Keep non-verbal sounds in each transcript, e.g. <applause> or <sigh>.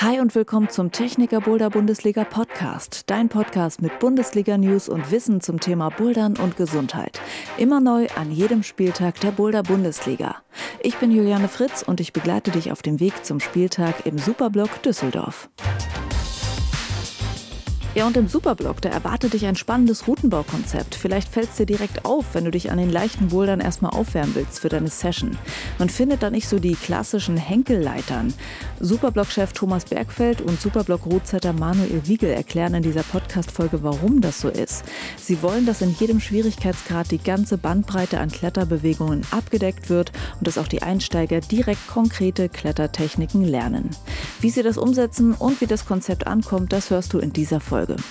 Hi und willkommen zum Techniker Boulder Bundesliga Podcast, dein Podcast mit Bundesliga News und Wissen zum Thema Bouldern und Gesundheit. Immer neu an jedem Spieltag der Boulder Bundesliga. Ich bin Juliane Fritz und ich begleite dich auf dem Weg zum Spieltag im Superblock Düsseldorf. Ja, und im Superblock, da erwartet dich ein spannendes Routenbaukonzept. Vielleicht fällt es dir direkt auf, wenn du dich an den leichten Bouldern erstmal aufwärmen willst für deine Session. Man findet da nicht so die klassischen Henkelleitern. Superblock-Chef Thomas Bergfeld und Superblock-Routsetter Manuel Wiegel erklären in dieser Podcast-Folge, warum das so ist. Sie wollen, dass in jedem Schwierigkeitsgrad die ganze Bandbreite an Kletterbewegungen abgedeckt wird und dass auch die Einsteiger direkt konkrete Klettertechniken lernen. Wie sie das umsetzen und wie das Konzept ankommt, das hörst du in dieser Folge. Folge.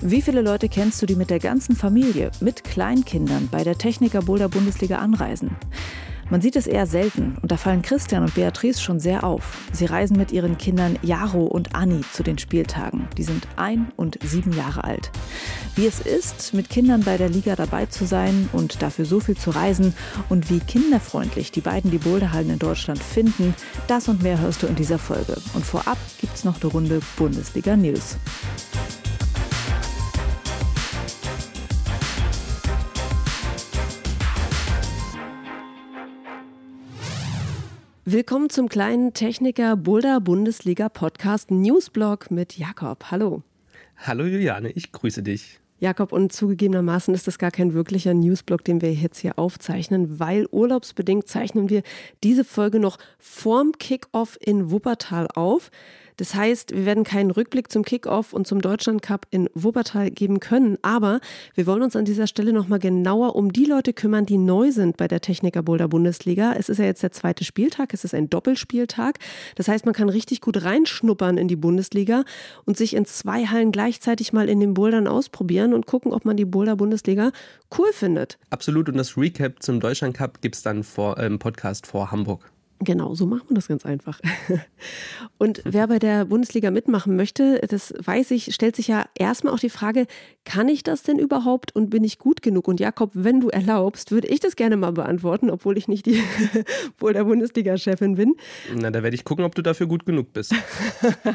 Wie viele Leute kennst du, die mit der ganzen Familie, mit Kleinkindern bei der Techniker Boulder Bundesliga anreisen? Man sieht es eher selten und da fallen Christian und Beatrice schon sehr auf. Sie reisen mit ihren Kindern Jaro und Anni zu den Spieltagen. Die sind ein und sieben Jahre alt. Wie es ist, mit Kindern bei der Liga dabei zu sein und dafür so viel zu reisen und wie kinderfreundlich die beiden die Boulderhallen in Deutschland finden, das und mehr hörst du in dieser Folge. Und vorab gibt es noch eine Runde Bundesliga News. Willkommen zum kleinen Techniker Boulder Bundesliga Podcast Newsblog mit Jakob. Hallo. Hallo Juliane, ich grüße dich. Jakob, und zugegebenermaßen ist das gar kein wirklicher Newsblog, den wir jetzt hier aufzeichnen, weil urlaubsbedingt zeichnen wir diese Folge noch vorm Kickoff in Wuppertal auf. Das heißt, wir werden keinen Rückblick zum Kickoff und zum Deutschland Cup in Wuppertal geben können, aber wir wollen uns an dieser Stelle nochmal genauer um die Leute kümmern, die neu sind bei der Techniker Boulder Bundesliga. Es ist ja jetzt der zweite Spieltag, es ist ein Doppelspieltag. Das heißt, man kann richtig gut reinschnuppern in die Bundesliga und sich in zwei Hallen gleichzeitig mal in den Bouldern ausprobieren und gucken, ob man die Boulder Bundesliga cool findet. Absolut. Und das Recap zum Deutschland Cup gibt es dann vor, äh, im Podcast vor Hamburg. Genau, so machen wir das ganz einfach. Und wer bei der Bundesliga mitmachen möchte, das weiß ich, stellt sich ja erstmal auch die Frage, kann ich das denn überhaupt und bin ich gut genug? Und Jakob, wenn du erlaubst, würde ich das gerne mal beantworten, obwohl ich nicht die <laughs> wohl der Bundesliga-Chefin bin. Na, da werde ich gucken, ob du dafür gut genug bist.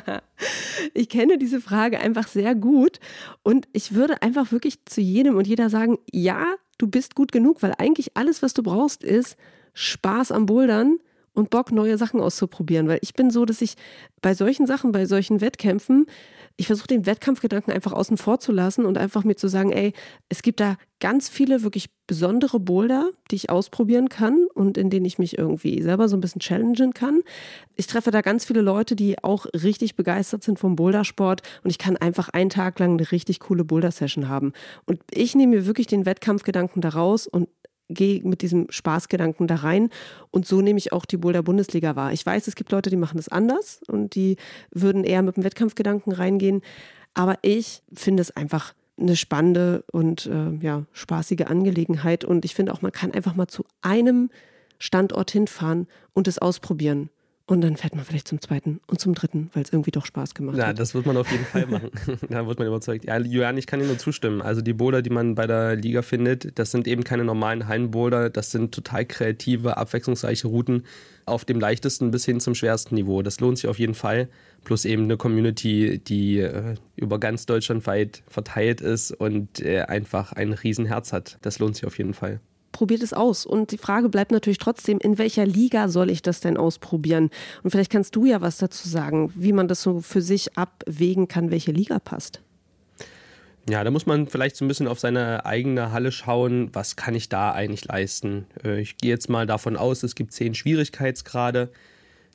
<laughs> ich kenne diese Frage einfach sehr gut und ich würde einfach wirklich zu jedem und jeder sagen, ja, du bist gut genug, weil eigentlich alles, was du brauchst, ist Spaß am Bouldern und Bock, neue Sachen auszuprobieren. Weil ich bin so, dass ich bei solchen Sachen, bei solchen Wettkämpfen, ich versuche den Wettkampfgedanken einfach außen vor zu lassen und einfach mir zu sagen, ey, es gibt da ganz viele wirklich besondere Boulder, die ich ausprobieren kann und in denen ich mich irgendwie selber so ein bisschen challengen kann. Ich treffe da ganz viele Leute, die auch richtig begeistert sind vom Bouldersport und ich kann einfach einen Tag lang eine richtig coole Boulder-Session haben. Und ich nehme mir wirklich den Wettkampfgedanken daraus und gehe mit diesem Spaßgedanken da rein und so nehme ich auch die Boulder Bundesliga wahr. Ich weiß, es gibt Leute, die machen das anders und die würden eher mit dem Wettkampfgedanken reingehen, aber ich finde es einfach eine spannende und äh, ja, spaßige Angelegenheit und ich finde auch, man kann einfach mal zu einem Standort hinfahren und es ausprobieren. Und dann fährt man vielleicht zum zweiten und zum dritten, weil es irgendwie doch Spaß gemacht ja, hat. Ja, das wird man auf jeden Fall machen. <laughs> da wird man überzeugt. Ja, Julian, ich kann dir nur zustimmen. Also die Boulder, die man bei der Liga findet, das sind eben keine normalen Hallenboulder. Das sind total kreative, abwechslungsreiche Routen auf dem leichtesten bis hin zum schwersten Niveau. Das lohnt sich auf jeden Fall. Plus eben eine Community, die äh, über ganz Deutschland weit verteilt ist und äh, einfach ein Riesenherz hat. Das lohnt sich auf jeden Fall probiert es aus. Und die Frage bleibt natürlich trotzdem, in welcher Liga soll ich das denn ausprobieren? Und vielleicht kannst du ja was dazu sagen, wie man das so für sich abwägen kann, welche Liga passt. Ja, da muss man vielleicht so ein bisschen auf seine eigene Halle schauen, was kann ich da eigentlich leisten. Äh, ich gehe jetzt mal davon aus, es gibt zehn Schwierigkeitsgrade.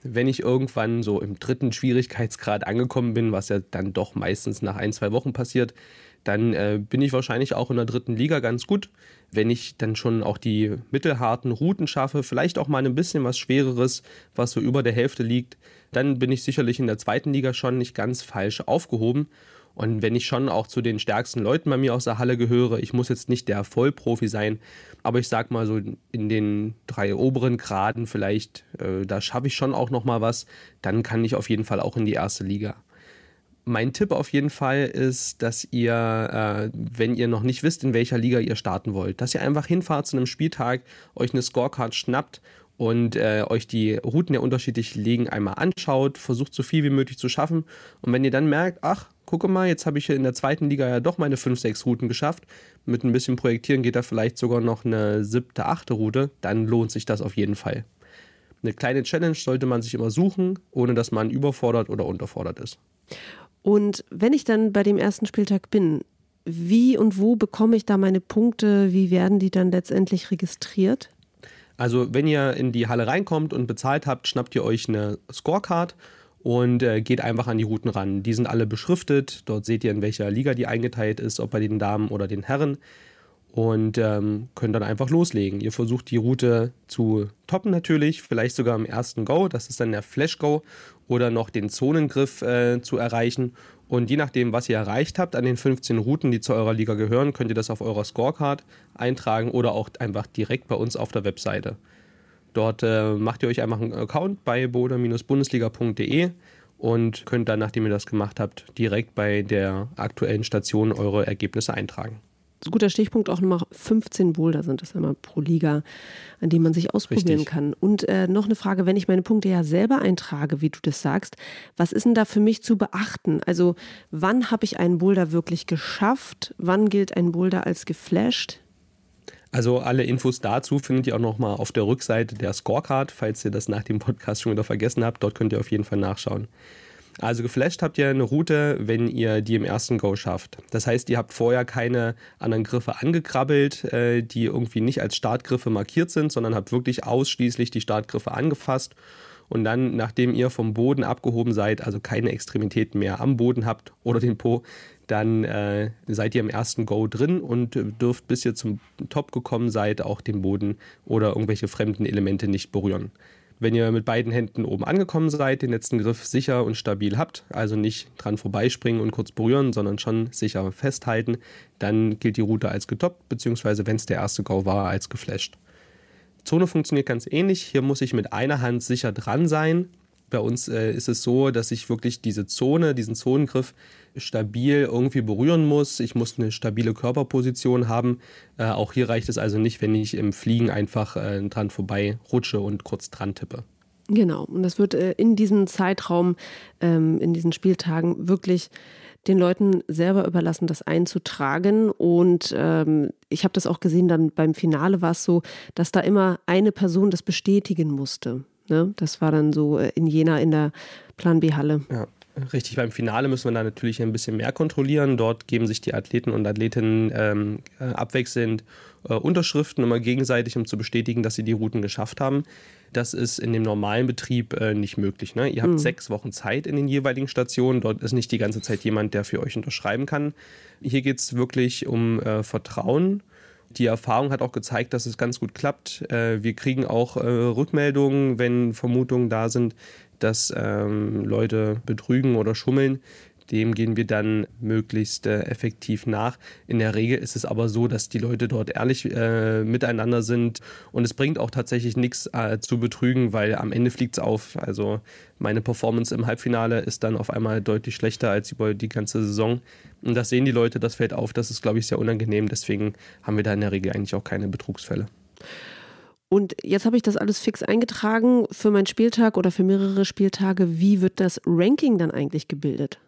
Wenn ich irgendwann so im dritten Schwierigkeitsgrad angekommen bin, was ja dann doch meistens nach ein, zwei Wochen passiert, dann äh, bin ich wahrscheinlich auch in der dritten Liga ganz gut. Wenn ich dann schon auch die mittelharten Routen schaffe, vielleicht auch mal ein bisschen was Schwereres, was so über der Hälfte liegt, dann bin ich sicherlich in der zweiten Liga schon nicht ganz falsch aufgehoben. Und wenn ich schon auch zu den stärksten Leuten bei mir aus der Halle gehöre, ich muss jetzt nicht der Vollprofi sein, aber ich sag mal so in den drei oberen Graden vielleicht, äh, da schaffe ich schon auch noch mal was, dann kann ich auf jeden Fall auch in die erste Liga mein Tipp auf jeden Fall ist, dass ihr, äh, wenn ihr noch nicht wisst, in welcher Liga ihr starten wollt, dass ihr einfach hinfahrt zu einem Spieltag, euch eine Scorecard schnappt und äh, euch die Routen der unterschiedlichen Ligen einmal anschaut, versucht so viel wie möglich zu schaffen. Und wenn ihr dann merkt, ach, gucke mal, jetzt habe ich in der zweiten Liga ja doch meine 5, 6 Routen geschafft. Mit ein bisschen Projektieren geht da vielleicht sogar noch eine siebte, achte Route, dann lohnt sich das auf jeden Fall. Eine kleine Challenge sollte man sich immer suchen, ohne dass man überfordert oder unterfordert ist. Und wenn ich dann bei dem ersten Spieltag bin, wie und wo bekomme ich da meine Punkte? Wie werden die dann letztendlich registriert? Also, wenn ihr in die Halle reinkommt und bezahlt habt, schnappt ihr euch eine Scorecard und äh, geht einfach an die Routen ran. Die sind alle beschriftet. Dort seht ihr, in welcher Liga die eingeteilt ist, ob bei den Damen oder den Herren. Und ähm, könnt dann einfach loslegen. Ihr versucht die Route zu toppen natürlich, vielleicht sogar im ersten Go, das ist dann der Flash Go, oder noch den Zonengriff äh, zu erreichen. Und je nachdem, was ihr erreicht habt an den 15 Routen, die zu eurer Liga gehören, könnt ihr das auf eurer Scorecard eintragen oder auch einfach direkt bei uns auf der Webseite. Dort äh, macht ihr euch einfach einen Account bei boda-bundesliga.de und könnt dann, nachdem ihr das gemacht habt, direkt bei der aktuellen Station eure Ergebnisse eintragen guter Stichpunkt auch nochmal 15 Boulder sind das einmal pro Liga, an dem man sich ausprobieren Richtig. kann. Und äh, noch eine Frage, wenn ich meine Punkte ja selber eintrage, wie du das sagst, was ist denn da für mich zu beachten? Also wann habe ich einen Boulder wirklich geschafft? Wann gilt ein Boulder als geflasht? Also alle Infos dazu findet ihr auch nochmal auf der Rückseite der Scorecard, falls ihr das nach dem Podcast schon wieder vergessen habt. Dort könnt ihr auf jeden Fall nachschauen. Also geflasht habt ihr eine Route, wenn ihr die im ersten Go schafft. Das heißt, ihr habt vorher keine anderen Griffe angekrabbelt, äh, die irgendwie nicht als Startgriffe markiert sind, sondern habt wirklich ausschließlich die Startgriffe angefasst. Und dann, nachdem ihr vom Boden abgehoben seid, also keine Extremitäten mehr am Boden habt oder den Po, dann äh, seid ihr im ersten Go drin und dürft, bis ihr zum Top gekommen seid, auch den Boden oder irgendwelche fremden Elemente nicht berühren. Wenn ihr mit beiden Händen oben angekommen seid, den letzten Griff sicher und stabil habt, also nicht dran vorbeispringen und kurz berühren, sondern schon sicher festhalten, dann gilt die Route als getoppt, beziehungsweise wenn es der erste Go war, als geflasht. Zone funktioniert ganz ähnlich. Hier muss ich mit einer Hand sicher dran sein, bei uns äh, ist es so, dass ich wirklich diese Zone, diesen Zonengriff stabil irgendwie berühren muss. Ich muss eine stabile Körperposition haben. Äh, auch hier reicht es also nicht, wenn ich im Fliegen einfach äh, dran vorbei rutsche und kurz dran tippe. Genau, und das wird äh, in diesem Zeitraum, ähm, in diesen Spieltagen wirklich den Leuten selber überlassen, das einzutragen. Und ähm, ich habe das auch gesehen, dann beim Finale war es so, dass da immer eine Person das bestätigen musste. Ne? Das war dann so äh, in Jena in der Plan B-Halle. Ja. Richtig, beim Finale müssen wir da natürlich ein bisschen mehr kontrollieren. Dort geben sich die Athleten und Athletinnen ähm, äh, abwechselnd äh, Unterschriften immer gegenseitig, um zu bestätigen, dass sie die Routen geschafft haben. Das ist in dem normalen Betrieb äh, nicht möglich. Ne? Ihr habt mhm. sechs Wochen Zeit in den jeweiligen Stationen. Dort ist nicht die ganze Zeit jemand, der für euch unterschreiben kann. Hier geht es wirklich um äh, Vertrauen die Erfahrung hat auch gezeigt, dass es ganz gut klappt. Äh, wir kriegen auch äh, Rückmeldungen, wenn Vermutungen da sind, dass ähm, Leute betrügen oder schummeln. Dem gehen wir dann möglichst äh, effektiv nach. In der Regel ist es aber so, dass die Leute dort ehrlich äh, miteinander sind und es bringt auch tatsächlich nichts äh, zu betrügen, weil am Ende fliegt es auf. Also meine Performance im Halbfinale ist dann auf einmal deutlich schlechter als über die ganze Saison. Und das sehen die Leute, das fällt auf. Das ist, glaube ich, sehr unangenehm. Deswegen haben wir da in der Regel eigentlich auch keine Betrugsfälle. Und jetzt habe ich das alles fix eingetragen für meinen Spieltag oder für mehrere Spieltage. Wie wird das Ranking dann eigentlich gebildet?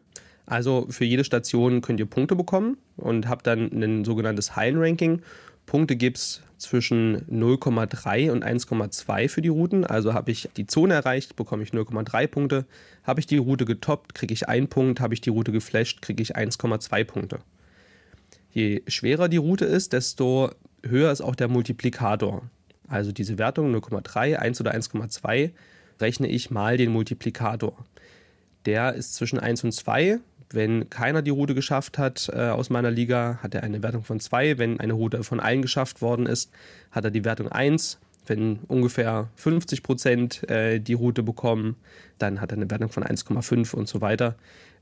Also für jede Station könnt ihr Punkte bekommen und habt dann ein sogenanntes Hallenranking. Punkte gibt es zwischen 0,3 und 1,2 für die Routen. Also habe ich die Zone erreicht, bekomme ich 0,3 Punkte. Habe ich die Route getoppt, kriege ich einen Punkt. Habe ich die Route geflasht, kriege ich 1,2 Punkte. Je schwerer die Route ist, desto höher ist auch der Multiplikator. Also diese Wertung 0,3, 1 oder 1,2 rechne ich mal den Multiplikator. Der ist zwischen 1 und 2 wenn keiner die Route geschafft hat äh, aus meiner Liga, hat er eine Wertung von 2. Wenn eine Route von allen geschafft worden ist, hat er die Wertung 1. Wenn ungefähr 50 Prozent äh, die Route bekommen, dann hat er eine Wertung von 1,5 und so weiter.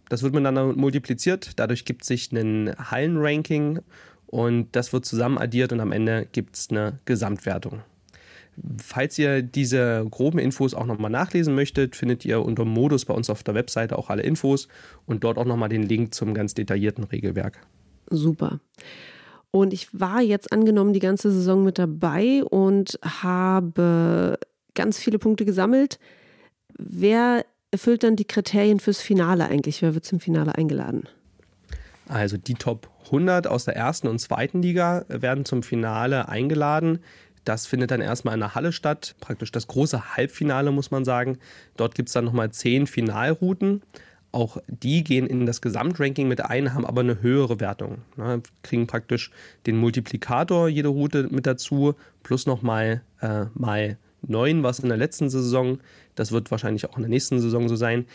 Das wird miteinander multipliziert, dadurch gibt es sich ein Hallenranking und das wird zusammen addiert und am Ende gibt es eine Gesamtwertung. Falls ihr diese groben Infos auch nochmal nachlesen möchtet, findet ihr unter Modus bei uns auf der Webseite auch alle Infos und dort auch nochmal den Link zum ganz detaillierten Regelwerk. Super. Und ich war jetzt angenommen die ganze Saison mit dabei und habe ganz viele Punkte gesammelt. Wer erfüllt dann die Kriterien fürs Finale eigentlich? Wer wird zum Finale eingeladen? Also die Top 100 aus der ersten und zweiten Liga werden zum Finale eingeladen. Das findet dann erstmal in der Halle statt, praktisch das große Halbfinale, muss man sagen. Dort gibt es dann nochmal zehn Finalrouten. Auch die gehen in das Gesamtranking mit ein, haben aber eine höhere Wertung. Ne, kriegen praktisch den Multiplikator jede Route mit dazu, plus nochmal äh, mal neun, was in der letzten Saison. Das wird wahrscheinlich auch in der nächsten Saison so sein.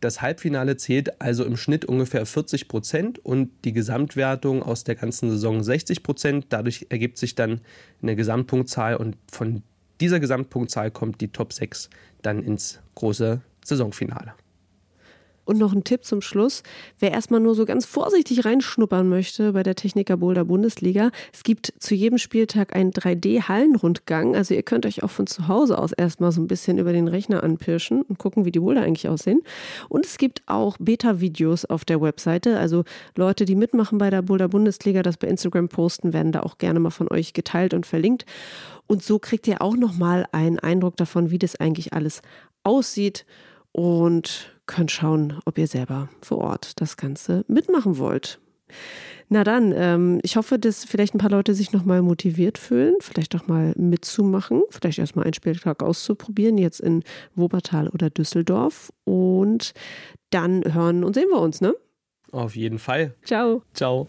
Das Halbfinale zählt also im Schnitt ungefähr 40 Prozent und die Gesamtwertung aus der ganzen Saison 60 Prozent. Dadurch ergibt sich dann eine Gesamtpunktzahl und von dieser Gesamtpunktzahl kommt die Top 6 dann ins große Saisonfinale. Und noch ein Tipp zum Schluss. Wer erstmal nur so ganz vorsichtig reinschnuppern möchte bei der Techniker Boulder Bundesliga, es gibt zu jedem Spieltag einen 3D-Hallenrundgang. Also ihr könnt euch auch von zu Hause aus erstmal so ein bisschen über den Rechner anpirschen und gucken, wie die Boulder eigentlich aussehen. Und es gibt auch Beta-Videos auf der Webseite. Also Leute, die mitmachen bei der Boulder Bundesliga, das bei Instagram posten, werden da auch gerne mal von euch geteilt und verlinkt. Und so kriegt ihr auch nochmal einen Eindruck davon, wie das eigentlich alles aussieht und könnt schauen, ob ihr selber vor Ort das Ganze mitmachen wollt. Na dann, ähm, ich hoffe, dass vielleicht ein paar Leute sich nochmal motiviert fühlen, vielleicht auch mal mitzumachen, vielleicht erstmal einen Spieltag auszuprobieren, jetzt in Wuppertal oder Düsseldorf. Und dann hören und sehen wir uns, ne? Auf jeden Fall. Ciao. Ciao.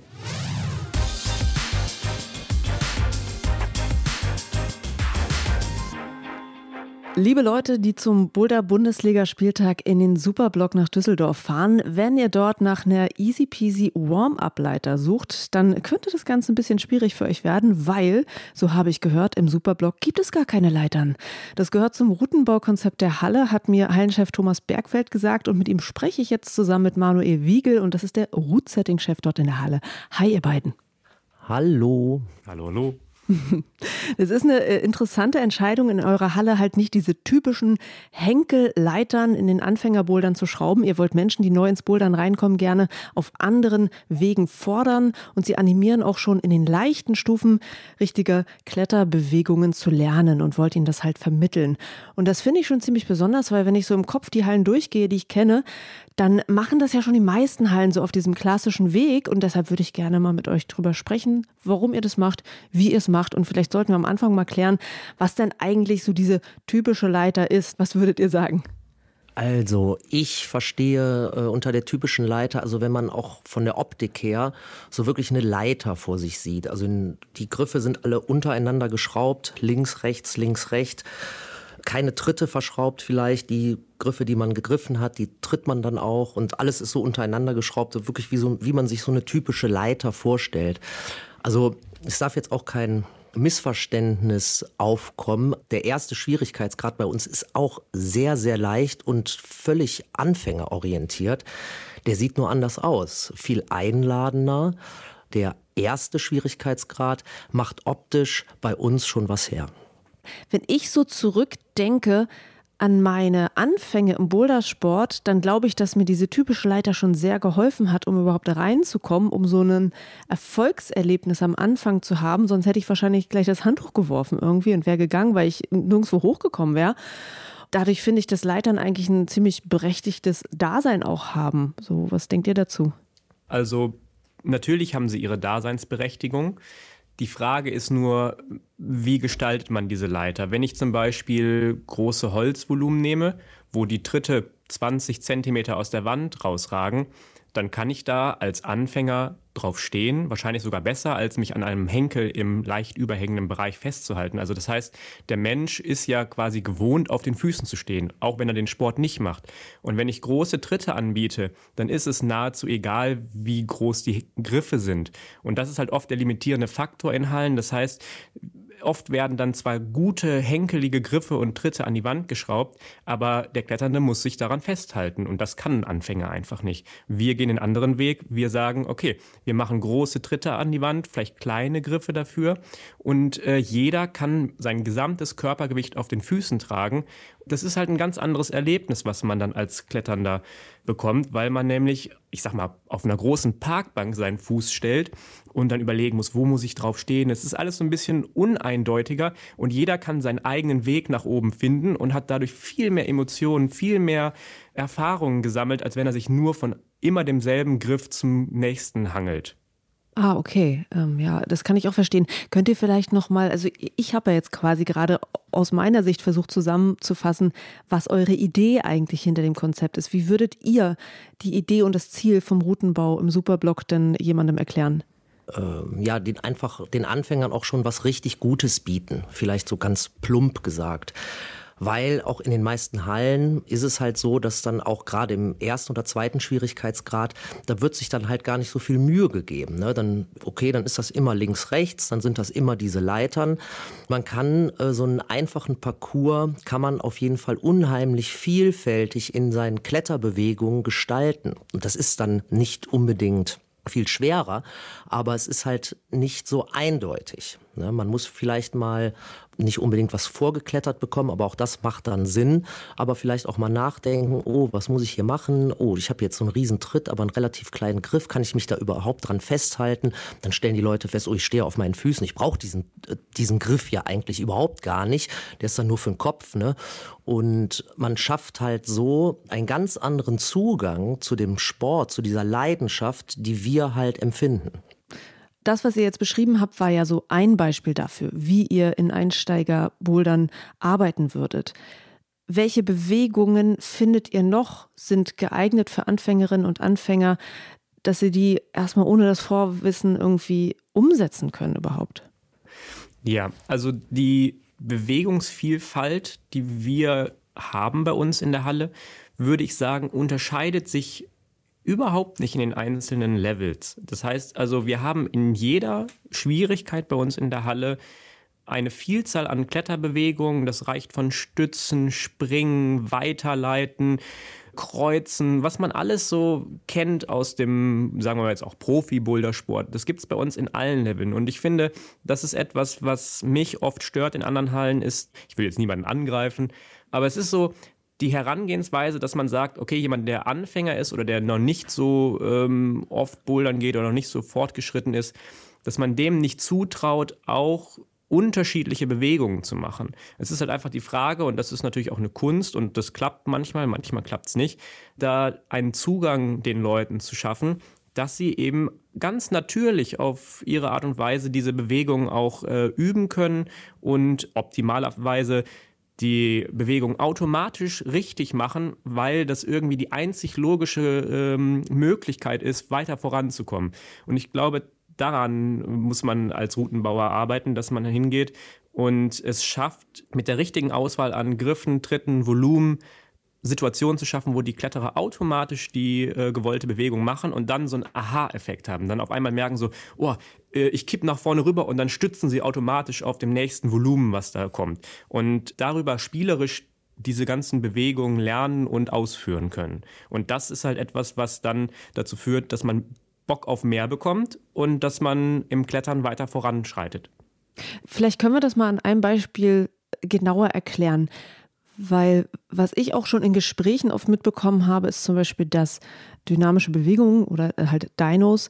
Liebe Leute, die zum Boulder Bundesliga-Spieltag in den Superblock nach Düsseldorf fahren, wenn ihr dort nach einer easy peasy Warm-Up-Leiter sucht, dann könnte das Ganze ein bisschen schwierig für euch werden, weil, so habe ich gehört, im Superblock gibt es gar keine Leitern. Das gehört zum Routenbaukonzept der Halle, hat mir Hallenchef Thomas Bergfeld gesagt und mit ihm spreche ich jetzt zusammen mit Manuel Wiegel und das ist der Route-Setting-Chef dort in der Halle. Hi, ihr beiden. Hallo. Hallo, hallo. <laughs> Es ist eine äh, interessante Entscheidung, in eurer Halle halt nicht diese typischen Henkelleitern in den Anfängerbouldern zu schrauben. Ihr wollt Menschen, die neu ins Bouldern reinkommen, gerne auf anderen Wegen fordern und sie animieren auch schon in den leichten Stufen richtige Kletterbewegungen zu lernen und wollt ihnen das halt vermitteln. Und das finde ich schon ziemlich besonders, weil wenn ich so im Kopf die Hallen durchgehe, die ich kenne, dann machen das ja schon die meisten Hallen so auf diesem klassischen Weg. Und deshalb würde ich gerne mal mit euch drüber sprechen, warum ihr das macht, wie ihr es macht. Und vielleicht sollten wir am Anfang mal klären, was denn eigentlich so diese typische Leiter ist. Was würdet ihr sagen? Also, ich verstehe äh, unter der typischen Leiter, also wenn man auch von der Optik her so wirklich eine Leiter vor sich sieht. Also die Griffe sind alle untereinander geschraubt, links, rechts, links, rechts keine Tritte verschraubt vielleicht. Die Griffe, die man gegriffen hat, die tritt man dann auch und alles ist so untereinander geschraubt, so wirklich wie, so, wie man sich so eine typische Leiter vorstellt. Also es darf jetzt auch kein Missverständnis aufkommen. Der erste Schwierigkeitsgrad bei uns ist auch sehr, sehr leicht und völlig anfängerorientiert. Der sieht nur anders aus, viel einladender. Der erste Schwierigkeitsgrad macht optisch bei uns schon was her. Wenn ich so zurückdenke an meine Anfänge im Bouldersport, dann glaube ich, dass mir diese typische Leiter schon sehr geholfen hat, um überhaupt reinzukommen, um so ein Erfolgserlebnis am Anfang zu haben. Sonst hätte ich wahrscheinlich gleich das Handtuch geworfen irgendwie und wäre gegangen, weil ich nirgendwo hochgekommen wäre. Dadurch finde ich, dass Leitern eigentlich ein ziemlich berechtigtes Dasein auch haben. So, was denkt ihr dazu? Also natürlich haben sie ihre Daseinsberechtigung. Die Frage ist nur, wie gestaltet man diese Leiter? Wenn ich zum Beispiel große Holzvolumen nehme, wo die Tritte 20 Zentimeter aus der Wand rausragen, dann kann ich da als Anfänger drauf stehen, wahrscheinlich sogar besser, als mich an einem Henkel im leicht überhängenden Bereich festzuhalten. Also das heißt, der Mensch ist ja quasi gewohnt, auf den Füßen zu stehen, auch wenn er den Sport nicht macht. Und wenn ich große Tritte anbiete, dann ist es nahezu egal, wie groß die Griffe sind. Und das ist halt oft der limitierende Faktor in Hallen. Das heißt, oft werden dann zwar gute, henkelige Griffe und Tritte an die Wand geschraubt, aber der Kletternde muss sich daran festhalten und das kann ein Anfänger einfach nicht. Wir gehen den anderen Weg. Wir sagen, okay, wir machen große Tritte an die Wand, vielleicht kleine Griffe dafür und äh, jeder kann sein gesamtes Körpergewicht auf den Füßen tragen. Das ist halt ein ganz anderes Erlebnis, was man dann als Kletternder bekommt, weil man nämlich, ich sag mal, auf einer großen Parkbank seinen Fuß stellt, und dann überlegen muss, wo muss ich drauf stehen. Es ist alles so ein bisschen uneindeutiger und jeder kann seinen eigenen Weg nach oben finden und hat dadurch viel mehr Emotionen, viel mehr Erfahrungen gesammelt, als wenn er sich nur von immer demselben Griff zum nächsten hangelt. Ah, okay. Ähm, ja, das kann ich auch verstehen. Könnt ihr vielleicht noch mal, also ich habe ja jetzt quasi gerade aus meiner Sicht versucht zusammenzufassen, was eure Idee eigentlich hinter dem Konzept ist. Wie würdet ihr die Idee und das Ziel vom Routenbau im Superblock denn jemandem erklären? Ähm, ja, den einfach den Anfängern auch schon was richtig Gutes bieten. Vielleicht so ganz plump gesagt weil auch in den meisten Hallen ist es halt so, dass dann auch gerade im ersten oder zweiten Schwierigkeitsgrad, da wird sich dann halt gar nicht so viel Mühe gegeben. Ne? Dann, okay, dann ist das immer links, rechts, dann sind das immer diese Leitern. Man kann äh, so einen einfachen Parcours, kann man auf jeden Fall unheimlich vielfältig in seinen Kletterbewegungen gestalten. Und das ist dann nicht unbedingt viel schwerer, aber es ist halt nicht so eindeutig. Ne? Man muss vielleicht mal nicht unbedingt was vorgeklettert bekommen, aber auch das macht dann Sinn. Aber vielleicht auch mal nachdenken, oh, was muss ich hier machen? Oh, ich habe jetzt so einen riesen Tritt, aber einen relativ kleinen Griff. Kann ich mich da überhaupt dran festhalten? Dann stellen die Leute fest, oh, ich stehe auf meinen Füßen. Ich brauche diesen, äh, diesen Griff ja eigentlich überhaupt gar nicht. Der ist dann nur für den Kopf. Ne? Und man schafft halt so einen ganz anderen Zugang zu dem Sport, zu dieser Leidenschaft, die wir halt empfinden das, was ihr jetzt beschrieben habt, war ja so ein Beispiel dafür, wie ihr in Einsteigerbouldern arbeiten würdet. Welche Bewegungen findet ihr noch, sind geeignet für Anfängerinnen und Anfänger, dass sie die erstmal ohne das Vorwissen irgendwie umsetzen können überhaupt? Ja, also die Bewegungsvielfalt, die wir haben bei uns in der Halle, würde ich sagen, unterscheidet sich überhaupt nicht in den einzelnen Levels. Das heißt also, wir haben in jeder Schwierigkeit bei uns in der Halle eine Vielzahl an Kletterbewegungen. Das reicht von Stützen, Springen, Weiterleiten, Kreuzen, was man alles so kennt aus dem, sagen wir jetzt auch Profi-Bouldersport. Das gibt es bei uns in allen Leveln. Und ich finde, das ist etwas, was mich oft stört in anderen Hallen, ist, ich will jetzt niemanden angreifen, aber es ist so, die Herangehensweise, dass man sagt, okay, jemand, der Anfänger ist oder der noch nicht so ähm, oft bouldern geht oder noch nicht so fortgeschritten ist, dass man dem nicht zutraut, auch unterschiedliche Bewegungen zu machen. Es ist halt einfach die Frage, und das ist natürlich auch eine Kunst, und das klappt manchmal, manchmal klappt es nicht, da einen Zugang den Leuten zu schaffen, dass sie eben ganz natürlich auf ihre Art und Weise diese Bewegungen auch äh, üben können und optimalerweise die Bewegung automatisch richtig machen, weil das irgendwie die einzig logische ähm, Möglichkeit ist, weiter voranzukommen. Und ich glaube, daran muss man als Routenbauer arbeiten, dass man hingeht und es schafft, mit der richtigen Auswahl an Griffen, Tritten, Volumen Situationen zu schaffen, wo die Kletterer automatisch die äh, gewollte Bewegung machen und dann so einen Aha-Effekt haben. Dann auf einmal merken so, oh, äh, ich kipp nach vorne rüber und dann stützen sie automatisch auf dem nächsten Volumen, was da kommt. Und darüber spielerisch diese ganzen Bewegungen lernen und ausführen können. Und das ist halt etwas, was dann dazu führt, dass man Bock auf mehr bekommt und dass man im Klettern weiter voranschreitet. Vielleicht können wir das mal an einem Beispiel genauer erklären. Weil was ich auch schon in Gesprächen oft mitbekommen habe, ist zum Beispiel, dass dynamische Bewegungen oder äh, halt Dinos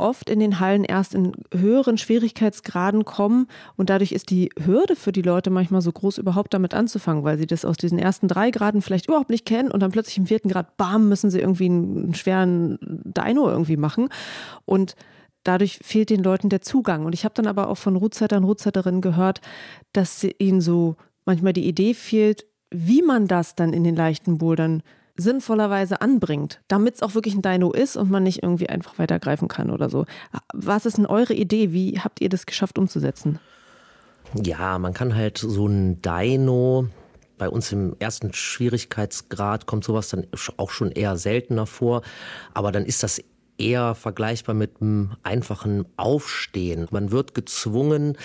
oft in den Hallen erst in höheren Schwierigkeitsgraden kommen und dadurch ist die Hürde für die Leute manchmal so groß, überhaupt damit anzufangen, weil sie das aus diesen ersten drei Graden vielleicht überhaupt nicht kennen und dann plötzlich im vierten Grad, bam, müssen sie irgendwie einen schweren Dino irgendwie machen und dadurch fehlt den Leuten der Zugang. Und ich habe dann aber auch von Rootsettern, Rootsetterinnen gehört, dass ihnen so manchmal die Idee fehlt, wie man das dann in den leichten Bouldern sinnvollerweise anbringt, damit es auch wirklich ein Dino ist und man nicht irgendwie einfach weitergreifen kann oder so. Was ist denn eure Idee? Wie habt ihr das geschafft umzusetzen? Ja, man kann halt so ein Dino, bei uns im ersten Schwierigkeitsgrad kommt sowas dann auch schon eher seltener vor, aber dann ist das eher vergleichbar mit einem einfachen Aufstehen. Man wird gezwungen,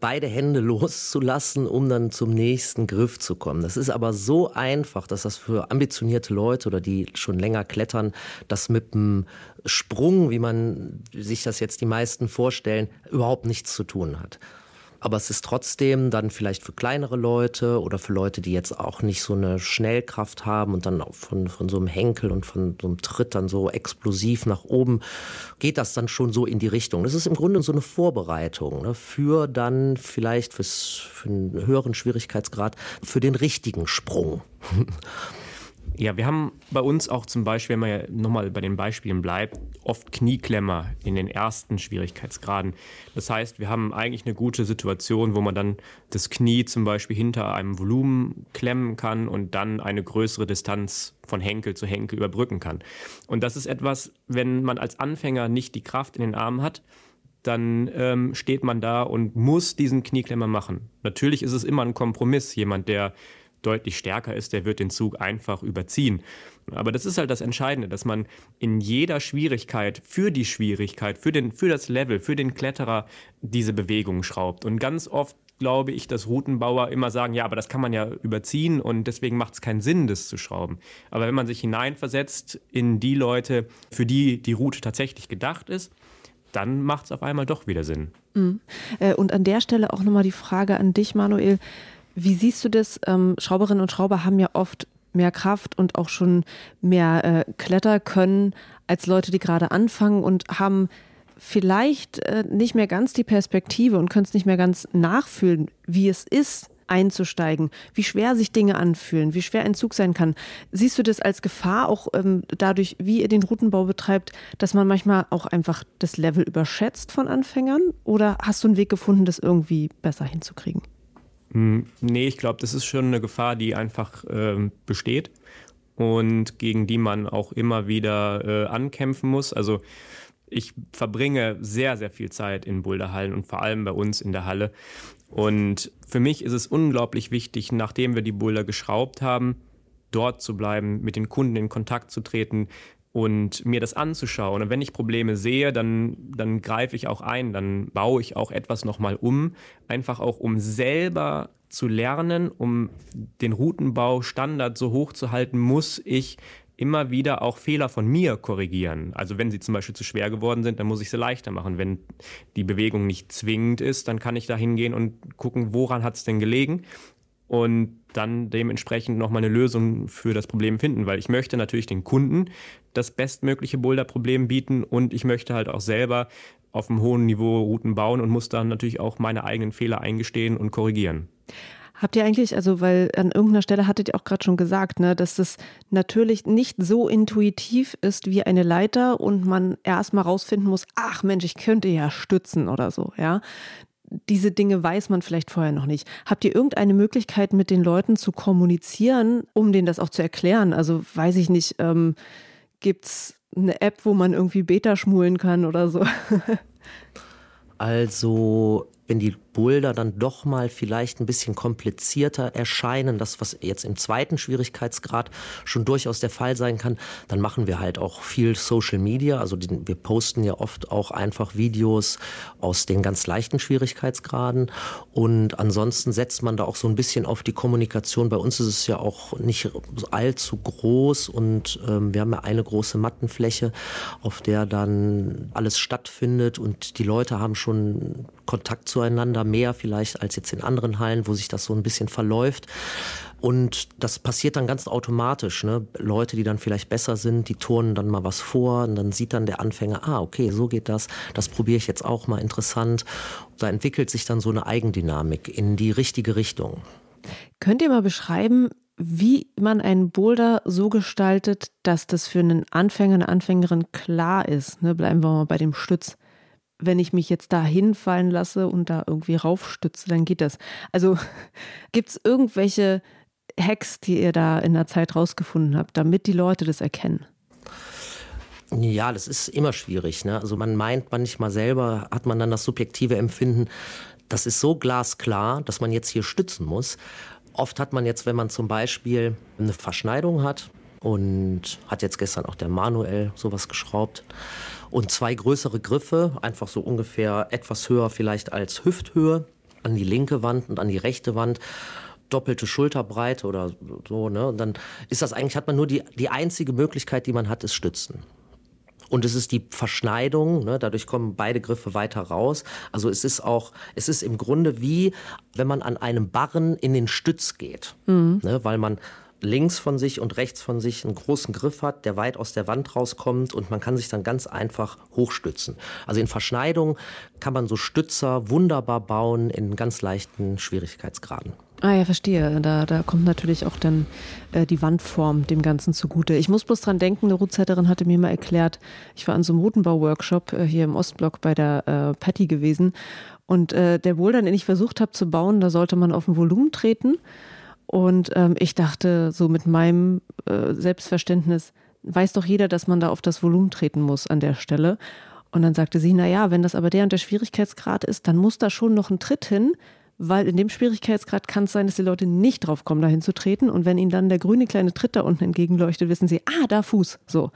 beide Hände loszulassen, um dann zum nächsten Griff zu kommen. Das ist aber so einfach, dass das für ambitionierte Leute oder die schon länger klettern, das mit einem Sprung, wie man sich das jetzt die meisten vorstellen, überhaupt nichts zu tun hat. Aber es ist trotzdem dann vielleicht für kleinere Leute oder für Leute, die jetzt auch nicht so eine Schnellkraft haben und dann von, von so einem Henkel und von so einem Tritt dann so explosiv nach oben, geht das dann schon so in die Richtung. Das ist im Grunde so eine Vorbereitung ne, für dann vielleicht fürs, für einen höheren Schwierigkeitsgrad, für den richtigen Sprung. <laughs> Ja, wir haben bei uns auch zum Beispiel, wenn man ja nochmal bei den Beispielen bleibt, oft Knieklemmer in den ersten Schwierigkeitsgraden. Das heißt, wir haben eigentlich eine gute Situation, wo man dann das Knie zum Beispiel hinter einem Volumen klemmen kann und dann eine größere Distanz von Henkel zu Henkel überbrücken kann. Und das ist etwas, wenn man als Anfänger nicht die Kraft in den Armen hat, dann ähm, steht man da und muss diesen Knieklemmer machen. Natürlich ist es immer ein Kompromiss. Jemand, der deutlich stärker ist, der wird den Zug einfach überziehen. Aber das ist halt das Entscheidende, dass man in jeder Schwierigkeit für die Schwierigkeit, für, den, für das Level, für den Kletterer diese Bewegung schraubt. Und ganz oft glaube ich, dass Routenbauer immer sagen, ja, aber das kann man ja überziehen und deswegen macht es keinen Sinn, das zu schrauben. Aber wenn man sich hineinversetzt in die Leute, für die die Route tatsächlich gedacht ist, dann macht es auf einmal doch wieder Sinn. Mhm. Äh, und an der Stelle auch nochmal die Frage an dich, Manuel. Wie siehst du das? Ähm, Schrauberinnen und Schrauber haben ja oft mehr Kraft und auch schon mehr äh, Kletterkönnen als Leute, die gerade anfangen und haben vielleicht äh, nicht mehr ganz die Perspektive und können es nicht mehr ganz nachfühlen, wie es ist, einzusteigen, wie schwer sich Dinge anfühlen, wie schwer ein Zug sein kann. Siehst du das als Gefahr, auch ähm, dadurch, wie ihr den Routenbau betreibt, dass man manchmal auch einfach das Level überschätzt von Anfängern? Oder hast du einen Weg gefunden, das irgendwie besser hinzukriegen? Hm, nee, ich glaube, das ist schon eine Gefahr, die einfach äh, besteht und gegen die man auch immer wieder äh, ankämpfen muss. Also ich verbringe sehr, sehr viel Zeit in Boulderhallen und vor allem bei uns in der Halle. Und für mich ist es unglaublich wichtig, nachdem wir die Boulder geschraubt haben, dort zu bleiben, mit den Kunden in Kontakt zu treten, und mir das anzuschauen. Und wenn ich Probleme sehe, dann, dann greife ich auch ein, dann baue ich auch etwas nochmal um, einfach auch um selber zu lernen, um den Routenbaustandard so hoch zu halten, muss ich immer wieder auch Fehler von mir korrigieren. Also wenn sie zum Beispiel zu schwer geworden sind, dann muss ich sie leichter machen. Wenn die Bewegung nicht zwingend ist, dann kann ich da hingehen und gucken, woran hat es denn gelegen und dann dementsprechend nochmal eine Lösung für das Problem finden, weil ich möchte natürlich den Kunden das bestmögliche Boulder-Problem bieten und ich möchte halt auch selber auf einem hohen Niveau Routen bauen und muss dann natürlich auch meine eigenen Fehler eingestehen und korrigieren. Habt ihr eigentlich, also weil an irgendeiner Stelle hattet ihr auch gerade schon gesagt, ne, dass das natürlich nicht so intuitiv ist wie eine Leiter und man erstmal rausfinden muss, ach Mensch, ich könnte ja stützen oder so, ja diese Dinge weiß man vielleicht vorher noch nicht. Habt ihr irgendeine Möglichkeit, mit den Leuten zu kommunizieren, um denen das auch zu erklären? Also weiß ich nicht, ähm, gibt es eine App, wo man irgendwie Beta schmulen kann oder so? also wenn die Boulder dann doch mal vielleicht ein bisschen komplizierter erscheinen, das was jetzt im zweiten Schwierigkeitsgrad schon durchaus der Fall sein kann, dann machen wir halt auch viel Social Media. Also wir posten ja oft auch einfach Videos aus den ganz leichten Schwierigkeitsgraden und ansonsten setzt man da auch so ein bisschen auf die Kommunikation. Bei uns ist es ja auch nicht allzu groß und ähm, wir haben ja eine große Mattenfläche, auf der dann alles stattfindet und die Leute haben schon Kontakt zueinander, mehr vielleicht als jetzt in anderen Hallen, wo sich das so ein bisschen verläuft. Und das passiert dann ganz automatisch. Ne? Leute, die dann vielleicht besser sind, die turnen dann mal was vor und dann sieht dann der Anfänger, ah, okay, so geht das, das probiere ich jetzt auch mal interessant. Da entwickelt sich dann so eine Eigendynamik in die richtige Richtung. Könnt ihr mal beschreiben, wie man einen Boulder so gestaltet, dass das für einen Anfänger, eine Anfängerin klar ist? Ne? Bleiben wir mal bei dem Stütz wenn ich mich jetzt da hinfallen lasse und da irgendwie raufstütze, dann geht das. Also <laughs> gibt es irgendwelche Hacks, die ihr da in der Zeit rausgefunden habt, damit die Leute das erkennen? Ja, das ist immer schwierig. Ne? Also man meint manchmal selber, hat man dann das subjektive Empfinden, das ist so glasklar, dass man jetzt hier stützen muss. Oft hat man jetzt, wenn man zum Beispiel eine Verschneidung hat und hat jetzt gestern auch der Manuel sowas geschraubt, und zwei größere Griffe, einfach so ungefähr etwas höher vielleicht als Hüfthöhe, an die linke Wand und an die rechte Wand doppelte Schulterbreite oder so, ne? Und dann ist das eigentlich, hat man nur die, die einzige Möglichkeit, die man hat, ist Stützen. und es ist die Verschneidung, ne, dadurch kommen beide Griffe weiter raus. Also es ist auch, es ist im Grunde wie, wenn man an einem Barren in den Stütz geht, mhm. ne, weil man links von sich und rechts von sich einen großen Griff hat, der weit aus der Wand rauskommt und man kann sich dann ganz einfach hochstützen. Also in Verschneidung kann man so Stützer wunderbar bauen in ganz leichten Schwierigkeitsgraden. Ah ja, verstehe. Da, da kommt natürlich auch dann äh, die Wandform dem Ganzen zugute. Ich muss bloß dran denken, eine Rootsetterin hatte mir mal erklärt, ich war an so einem Routenbau-Workshop äh, hier im Ostblock bei der äh, Patty gewesen und äh, der Boulder, den ich versucht habe zu bauen, da sollte man auf ein Volumen treten und ähm, ich dachte, so mit meinem äh, Selbstverständnis, weiß doch jeder, dass man da auf das Volumen treten muss an der Stelle. Und dann sagte sie, na ja, wenn das aber der und der Schwierigkeitsgrad ist, dann muss da schon noch ein Tritt hin, weil in dem Schwierigkeitsgrad kann es sein, dass die Leute nicht drauf kommen, dahin zu treten. Und wenn ihnen dann der grüne kleine Tritt da unten entgegenleuchtet, wissen sie, ah, da Fuß. So.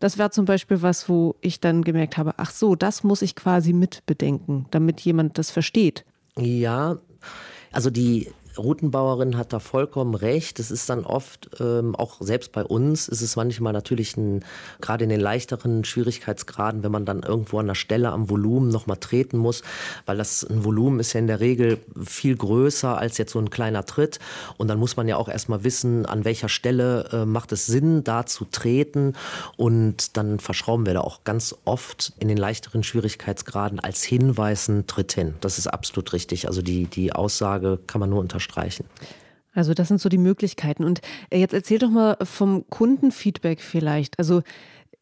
Das wäre zum Beispiel was, wo ich dann gemerkt habe, ach so, das muss ich quasi mit bedenken, damit jemand das versteht. Ja, also die Routenbauerin hat da vollkommen recht. Es ist dann oft, ähm, auch selbst bei uns, ist es manchmal natürlich ein, gerade in den leichteren Schwierigkeitsgraden, wenn man dann irgendwo an der Stelle am Volumen nochmal treten muss, weil das ein Volumen ist ja in der Regel viel größer als jetzt so ein kleiner Tritt. Und dann muss man ja auch erstmal wissen, an welcher Stelle äh, macht es Sinn, da zu treten. Und dann verschrauben wir da auch ganz oft in den leichteren Schwierigkeitsgraden als Hinweis einen Tritt hin. Das ist absolut richtig. Also die, die Aussage kann man nur unterstreichen streichen. Also das sind so die Möglichkeiten. Und äh, jetzt erzähl doch mal vom Kundenfeedback vielleicht. Also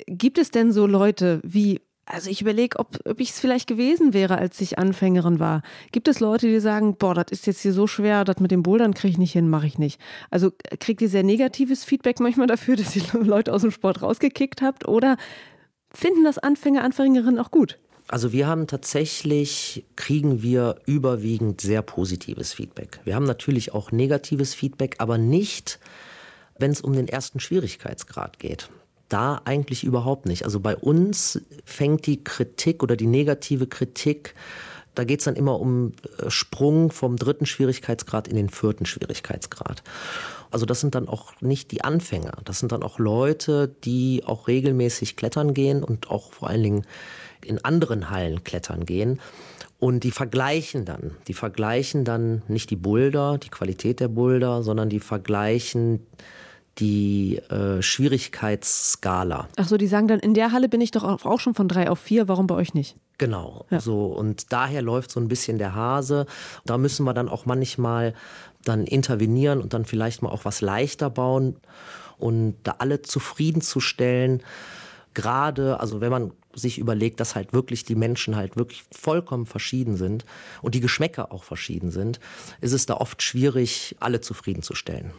gibt es denn so Leute wie, also ich überlege, ob, ob ich es vielleicht gewesen wäre, als ich Anfängerin war. Gibt es Leute, die sagen, boah, das ist jetzt hier so schwer, das mit dem Bouldern kriege ich nicht hin, mache ich nicht. Also kriegt ihr sehr negatives Feedback manchmal dafür, <laughs> dass ihr Leute aus dem Sport rausgekickt habt? Oder finden das Anfänger, Anfängerinnen auch gut? Also wir haben tatsächlich, kriegen wir überwiegend sehr positives Feedback. Wir haben natürlich auch negatives Feedback, aber nicht, wenn es um den ersten Schwierigkeitsgrad geht. Da eigentlich überhaupt nicht. Also bei uns fängt die Kritik oder die negative Kritik, da geht es dann immer um äh, Sprung vom dritten Schwierigkeitsgrad in den vierten Schwierigkeitsgrad. Also das sind dann auch nicht die Anfänger, das sind dann auch Leute, die auch regelmäßig klettern gehen und auch vor allen Dingen in anderen Hallen klettern gehen. Und die vergleichen dann. Die vergleichen dann nicht die Boulder, die Qualität der Boulder, sondern die vergleichen die äh, Schwierigkeitsskala. Ach so, die sagen dann, in der Halle bin ich doch auch schon von drei auf vier, warum bei euch nicht? Genau, ja. so und daher läuft so ein bisschen der Hase. Da müssen wir dann auch manchmal dann intervenieren und dann vielleicht mal auch was leichter bauen und da alle zufriedenzustellen. Gerade, also wenn man sich überlegt, dass halt wirklich die Menschen halt wirklich vollkommen verschieden sind und die Geschmäcker auch verschieden sind, ist es da oft schwierig, alle zufriedenzustellen.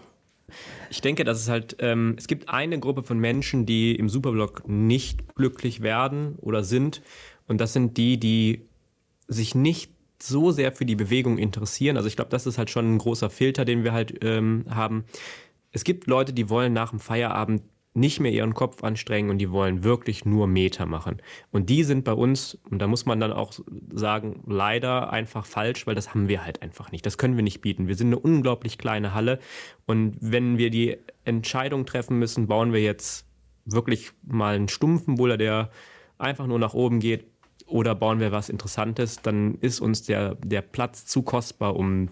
Ich denke, dass es halt, ähm, es gibt eine Gruppe von Menschen, die im Superblock nicht glücklich werden oder sind. Und das sind die, die sich nicht so sehr für die Bewegung interessieren. Also ich glaube, das ist halt schon ein großer Filter, den wir halt ähm, haben. Es gibt Leute, die wollen nach dem Feierabend nicht mehr ihren Kopf anstrengen und die wollen wirklich nur Meter machen. Und die sind bei uns, und da muss man dann auch sagen, leider einfach falsch, weil das haben wir halt einfach nicht. Das können wir nicht bieten. Wir sind eine unglaublich kleine Halle und wenn wir die Entscheidung treffen müssen, bauen wir jetzt wirklich mal einen stumpfen Buller, der einfach nur nach oben geht, oder bauen wir was Interessantes, dann ist uns der, der Platz zu kostbar, um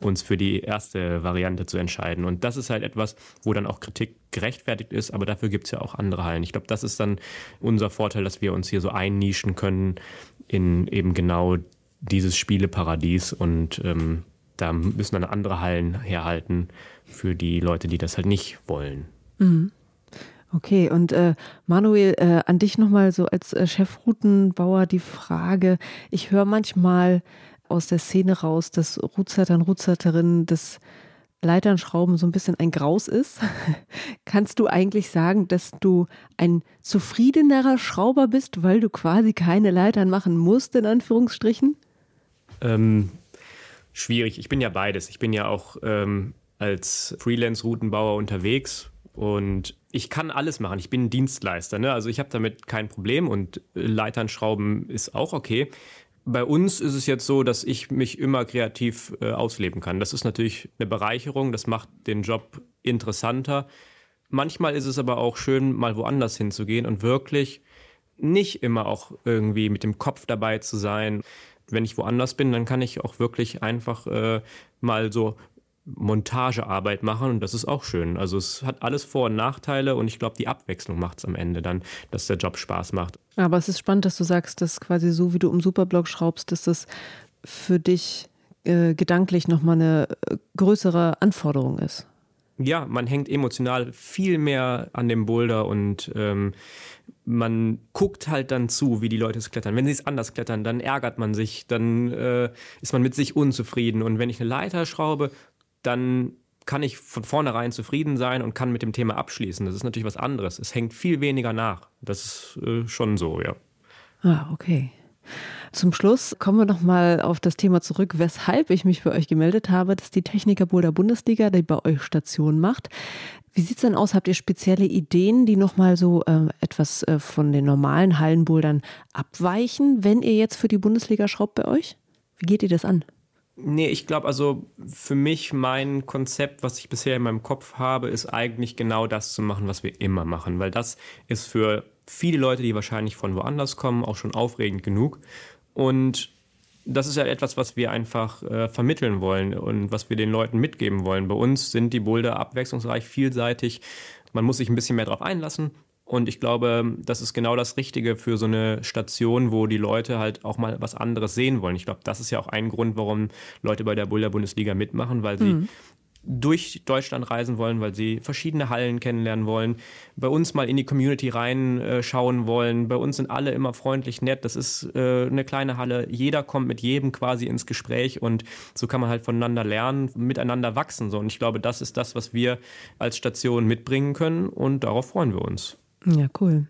uns für die erste Variante zu entscheiden. Und das ist halt etwas, wo dann auch Kritik gerechtfertigt ist, aber dafür gibt es ja auch andere Hallen. Ich glaube, das ist dann unser Vorteil, dass wir uns hier so einnischen können in eben genau dieses Spieleparadies und ähm, da müssen dann andere Hallen herhalten für die Leute, die das halt nicht wollen. Mhm. Okay, und äh, Manuel, äh, an dich nochmal so als äh, Chefroutenbauer die Frage, ich höre manchmal aus der Szene raus, dass Rutzeitern, Rutzeiterinnen das Leiternschrauben so ein bisschen ein Graus ist. <laughs> Kannst du eigentlich sagen, dass du ein zufriedenerer Schrauber bist, weil du quasi keine Leitern machen musst, in Anführungsstrichen? Ähm, schwierig. Ich bin ja beides. Ich bin ja auch ähm, als Freelance-Routenbauer unterwegs und ich kann alles machen. Ich bin Dienstleister. Ne? Also ich habe damit kein Problem und Leitern schrauben ist auch okay. Bei uns ist es jetzt so, dass ich mich immer kreativ äh, ausleben kann. Das ist natürlich eine Bereicherung, das macht den Job interessanter. Manchmal ist es aber auch schön, mal woanders hinzugehen und wirklich nicht immer auch irgendwie mit dem Kopf dabei zu sein. Wenn ich woanders bin, dann kann ich auch wirklich einfach äh, mal so Montagearbeit machen und das ist auch schön. Also es hat alles Vor- und Nachteile und ich glaube, die Abwechslung macht es am Ende dann, dass der Job Spaß macht. Aber es ist spannend, dass du sagst, dass quasi so, wie du im Superblog schraubst, dass das für dich äh, gedanklich nochmal eine äh, größere Anforderung ist. Ja, man hängt emotional viel mehr an dem Boulder und ähm, man guckt halt dann zu, wie die Leute es klettern. Wenn sie es anders klettern, dann ärgert man sich, dann äh, ist man mit sich unzufrieden. Und wenn ich eine Leiter schraube, dann kann ich von vornherein zufrieden sein und kann mit dem Thema abschließen. Das ist natürlich was anderes. Es hängt viel weniger nach. Das ist äh, schon so, ja. Ah, okay. Zum Schluss kommen wir nochmal auf das Thema zurück, weshalb ich mich für euch gemeldet habe. Das ist die Techniker Boulder Bundesliga, die bei euch Station macht. Wie sieht es denn aus? Habt ihr spezielle Ideen, die nochmal so äh, etwas äh, von den normalen Hallenbouldern abweichen, wenn ihr jetzt für die Bundesliga schraubt bei euch? Wie geht ihr das an? Nee, ich glaube also für mich mein Konzept, was ich bisher in meinem Kopf habe, ist eigentlich genau das zu machen, was wir immer machen, weil das ist für viele Leute, die wahrscheinlich von woanders kommen, auch schon aufregend genug und das ist ja etwas, was wir einfach äh, vermitteln wollen und was wir den Leuten mitgeben wollen. Bei uns sind die Boulder abwechslungsreich, vielseitig. Man muss sich ein bisschen mehr darauf einlassen. Und ich glaube, das ist genau das Richtige für so eine Station, wo die Leute halt auch mal was anderes sehen wollen. Ich glaube, das ist ja auch ein Grund, warum Leute bei der Boulder Bundesliga mitmachen, weil sie mhm durch Deutschland reisen wollen, weil sie verschiedene Hallen kennenlernen wollen, bei uns mal in die Community reinschauen wollen. Bei uns sind alle immer freundlich nett. Das ist äh, eine kleine Halle. Jeder kommt mit jedem quasi ins Gespräch und so kann man halt voneinander lernen, miteinander wachsen. So. Und ich glaube, das ist das, was wir als Station mitbringen können und darauf freuen wir uns. Ja, cool.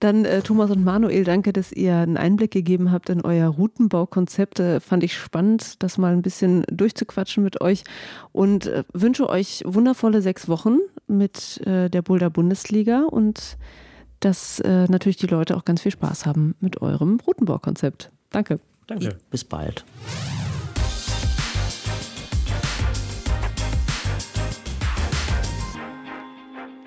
Dann äh, Thomas und Manuel, danke, dass ihr einen Einblick gegeben habt in euer Routenbaukonzept. Äh, fand ich spannend, das mal ein bisschen durchzuquatschen mit euch und äh, wünsche euch wundervolle sechs Wochen mit äh, der Boulder Bundesliga und dass äh, natürlich die Leute auch ganz viel Spaß haben mit eurem Routenbaukonzept. Danke. Danke. Bis bald.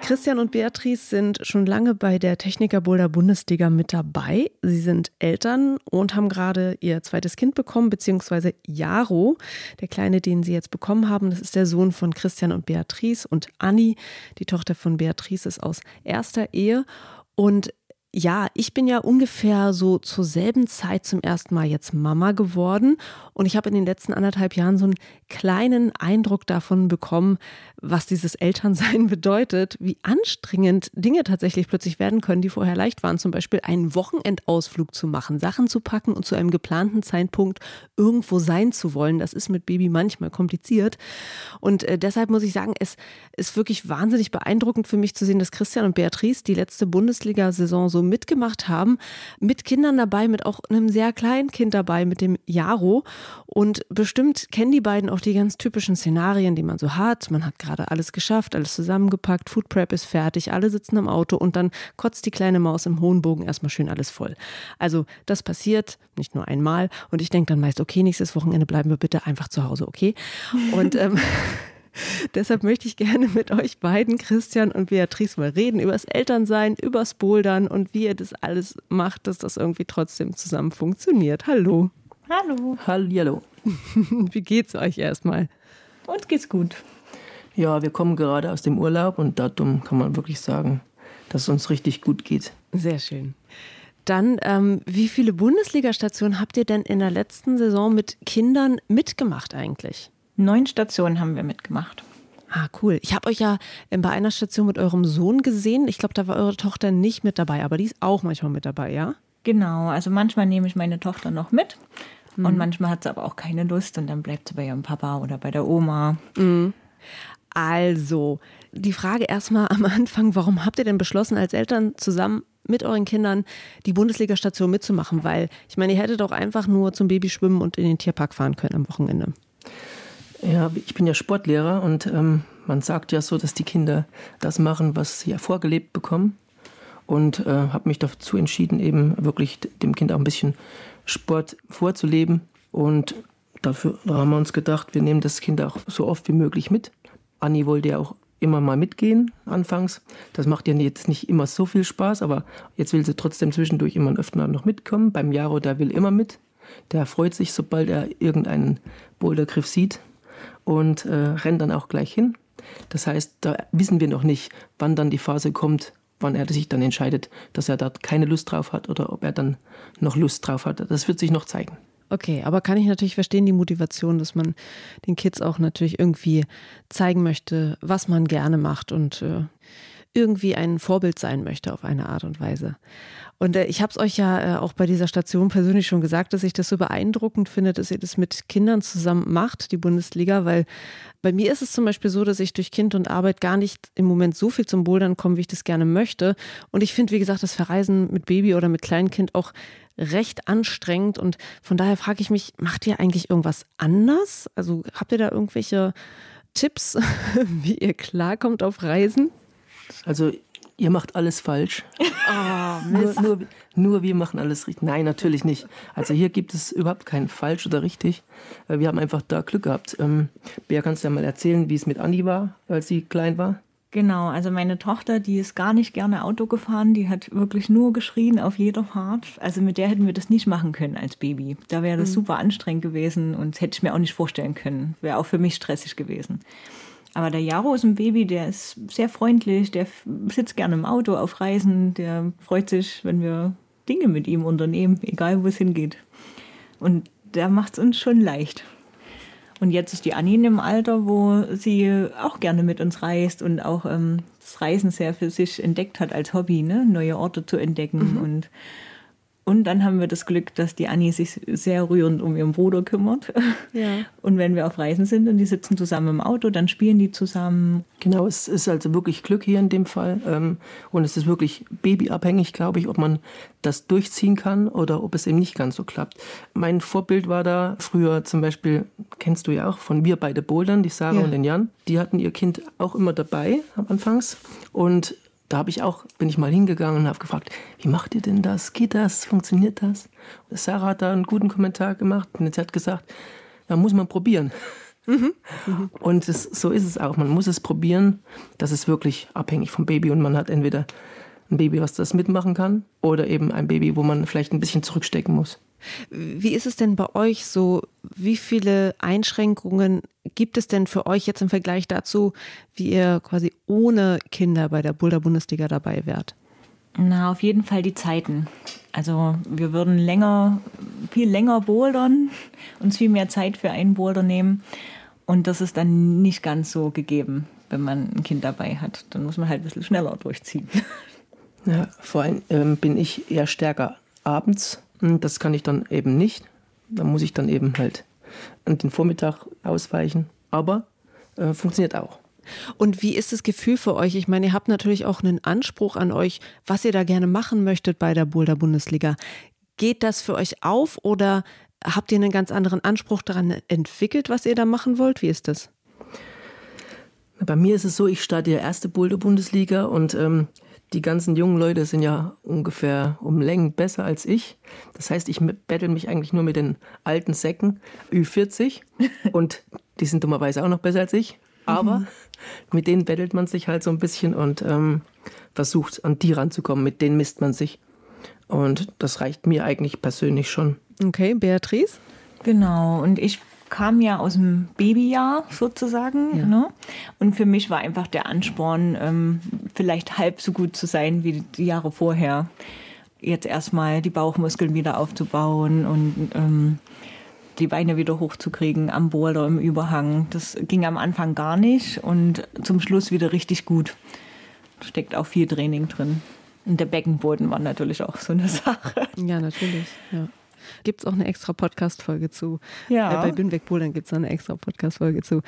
Christian und Beatrice sind schon lange bei der Techniker Boulder Bundesliga mit dabei. Sie sind Eltern und haben gerade ihr zweites Kind bekommen, beziehungsweise Jaro, der Kleine, den sie jetzt bekommen haben. Das ist der Sohn von Christian und Beatrice und Anni, die Tochter von Beatrice, ist aus erster Ehe. Und ja, ich bin ja ungefähr so zur selben Zeit zum ersten Mal jetzt Mama geworden und ich habe in den letzten anderthalb Jahren so einen kleinen Eindruck davon bekommen, was dieses Elternsein <laughs> bedeutet, wie anstrengend Dinge tatsächlich plötzlich werden können, die vorher leicht waren. Zum Beispiel einen Wochenendausflug zu machen, Sachen zu packen und zu einem geplanten Zeitpunkt irgendwo sein zu wollen. Das ist mit Baby manchmal kompliziert. Und äh, deshalb muss ich sagen, es ist wirklich wahnsinnig beeindruckend für mich zu sehen, dass Christian und Beatrice die letzte Bundesliga-Saison so mitgemacht haben, mit Kindern dabei, mit auch einem sehr kleinen Kind dabei, mit dem Jaro. Und bestimmt kennen die beiden auch die ganz typischen Szenarien, die man so hat. Man hat gerade alles geschafft, alles zusammengepackt, Food Prep ist fertig, alle sitzen im Auto und dann kotzt die kleine Maus im hohen Bogen erstmal schön alles voll. Also das passiert nicht nur einmal und ich denke dann meist, okay, nächstes Wochenende bleiben wir bitte einfach zu Hause, okay? Und ähm, <laughs> <laughs> Deshalb möchte ich gerne mit euch beiden, Christian und Beatrice, mal reden über das Elternsein, übers Bouldern und wie ihr das alles macht, dass das irgendwie trotzdem zusammen funktioniert. Hallo. Hallo. Hallo. <laughs> Wie geht's euch erstmal? Uns geht's gut. Ja, wir kommen gerade aus dem Urlaub und darum kann man wirklich sagen, dass es uns richtig gut geht. Sehr schön. Dann, ähm, wie viele Bundesliga-Stationen habt ihr denn in der letzten Saison mit Kindern mitgemacht eigentlich? Neun Stationen haben wir mitgemacht. Ah, cool. Ich habe euch ja ähm, bei einer Station mit eurem Sohn gesehen. Ich glaube, da war eure Tochter nicht mit dabei, aber die ist auch manchmal mit dabei, ja? Genau, also manchmal nehme ich meine Tochter noch mit. Mhm. Und manchmal hat sie aber auch keine Lust und dann bleibt sie bei ihrem Papa oder bei der Oma. Mhm. Also, die Frage erstmal am Anfang, warum habt ihr denn beschlossen, als Eltern zusammen mit euren Kindern die Bundesliga-Station mitzumachen? Weil, ich meine, ihr hättet auch einfach nur zum Babyschwimmen und in den Tierpark fahren können am Wochenende. Ja, ich bin ja Sportlehrer und ähm, man sagt ja so, dass die Kinder das machen, was sie ja vorgelebt bekommen. Und äh, habe mich dazu entschieden, eben wirklich dem Kind auch ein bisschen Sport vorzuleben. Und dafür haben wir uns gedacht, wir nehmen das Kind auch so oft wie möglich mit. Anni wollte ja auch immer mal mitgehen anfangs. Das macht ihr jetzt nicht immer so viel Spaß, aber jetzt will sie trotzdem zwischendurch immer öfter noch mitkommen. Beim Jaro, der will immer mit. Der freut sich, sobald er irgendeinen Bouldergriff sieht und äh, rennt dann auch gleich hin. Das heißt, da wissen wir noch nicht, wann dann die Phase kommt, wann er sich dann entscheidet, dass er da keine Lust drauf hat oder ob er dann noch Lust drauf hat. Das wird sich noch zeigen. Okay, aber kann ich natürlich verstehen, die Motivation, dass man den Kids auch natürlich irgendwie zeigen möchte, was man gerne macht und äh, irgendwie ein Vorbild sein möchte auf eine Art und Weise. Und äh, ich habe es euch ja äh, auch bei dieser Station persönlich schon gesagt, dass ich das so beeindruckend finde, dass ihr das mit Kindern zusammen macht, die Bundesliga, weil bei mir ist es zum Beispiel so, dass ich durch Kind und Arbeit gar nicht im Moment so viel zum Bouldern komme, wie ich das gerne möchte. Und ich finde, wie gesagt, das Verreisen mit Baby oder mit Kleinkind auch recht anstrengend. Und von daher frage ich mich, macht ihr eigentlich irgendwas anders? Also habt ihr da irgendwelche Tipps, <laughs> wie ihr klarkommt auf Reisen? Also ihr macht alles falsch. <laughs> Oh, nur, nur, nur, wir machen alles richtig. Nein, natürlich nicht. Also hier gibt es überhaupt kein falsch oder richtig. Äh, wir haben einfach da Glück gehabt. Ähm, Bea, kannst du ja mal erzählen, wie es mit Andi war, als sie klein war? Genau, also meine Tochter, die ist gar nicht gerne Auto gefahren, die hat wirklich nur geschrien auf jeder Fahrt. Also mit der hätten wir das nicht machen können als Baby. Da wäre das mhm. super anstrengend gewesen und hätte ich mir auch nicht vorstellen können. Wäre auch für mich stressig gewesen. Aber der Jaro ist ein Baby, der ist sehr freundlich, der sitzt gerne im Auto auf Reisen, der freut sich, wenn wir Dinge mit ihm unternehmen, egal wo es hingeht. Und der macht es uns schon leicht. Und jetzt ist die Annie in dem Alter, wo sie auch gerne mit uns reist und auch ähm, das Reisen sehr für sich entdeckt hat als Hobby, ne? neue Orte zu entdecken. Mhm. Und und dann haben wir das Glück, dass die Annie sich sehr rührend um ihren Bruder kümmert. Ja. <laughs> Und wenn wir auf Reisen sind und die sitzen zusammen im Auto, dann spielen die zusammen. Genau, es ist also wirklich Glück hier in dem Fall. Ähm, und es ist wirklich babyabhängig, glaube ich, ob man das durchziehen kann oder ob es eben nicht ganz so klappt. Mein Vorbild war da früher zum Beispiel, kennst du ja auch, von Wir beide Bouldern, die Sarah ja. und den Jan. Die hatten ihr Kind auch immer dabei am Anfangs. Und da habe ich auch, bin ich mal hingegangen und habe gefragt, wie macht ihr denn das? Geht das? Funktioniert das? Sarah hat da einen guten Kommentar gemacht und sie hat gesagt, da muss man probieren. Mhm. Mhm. <laughs> Und das, so ist es auch. Man muss es probieren. Das ist wirklich abhängig vom Baby und man hat entweder ein Baby, was das mitmachen kann, oder eben ein Baby, wo man vielleicht ein bisschen zurückstecken muss. Wie ist es denn bei euch so? Wie viele Einschränkungen gibt es denn für euch jetzt im Vergleich dazu, wie ihr quasi ohne Kinder bei der Boulder Bundesliga dabei wärt? Na, auf jeden Fall die Zeiten. Also wir würden länger, viel länger bouldern, uns viel mehr Zeit für einen Boulder nehmen. Und das ist dann nicht ganz so gegeben, wenn man ein Kind dabei hat. Dann muss man halt ein bisschen schneller durchziehen. Ja, vor allem ähm, bin ich eher stärker abends das kann ich dann eben nicht. Da muss ich dann eben halt an den Vormittag ausweichen. Aber äh, funktioniert auch. Und wie ist das Gefühl für euch? Ich meine, ihr habt natürlich auch einen Anspruch an euch, was ihr da gerne machen möchtet bei der Boulder Bundesliga. Geht das für euch auf oder habt ihr einen ganz anderen Anspruch daran entwickelt, was ihr da machen wollt? Wie ist das? Bei mir ist es so, ich starte ja erste Boulder Bundesliga und ähm, die ganzen jungen Leute sind ja ungefähr um Längen besser als ich. Das heißt, ich bettel mich eigentlich nur mit den alten Säcken, Ü40. <laughs> Und die sind dummerweise auch noch besser als ich. Aber mhm. mit denen bettelt man sich halt so ein bisschen und ähm, versucht, an die ranzukommen. Mit denen misst man sich. Und das reicht mir eigentlich persönlich schon. Okay, Beatrice? Genau, und ich kam ja aus dem Babyjahr sozusagen. Ja. Ne? Und für mich war einfach der Ansporn, ähm, vielleicht halb so gut zu sein wie die Jahre vorher. Jetzt erstmal die Bauchmuskeln wieder aufzubauen und ähm, die Beine wieder hochzukriegen am Boulder, im Überhang. Das ging am Anfang gar nicht und zum Schluss wieder richtig gut. Steckt auch viel Training drin. Und der Beckenboden war natürlich auch so eine <laughs> Sache. Ja, natürlich. Ja. Gibt es auch eine extra Podcast-Folge zu. Ja. Äh, bei Bünweg Polen gibt es eine extra Podcast-Folge zu.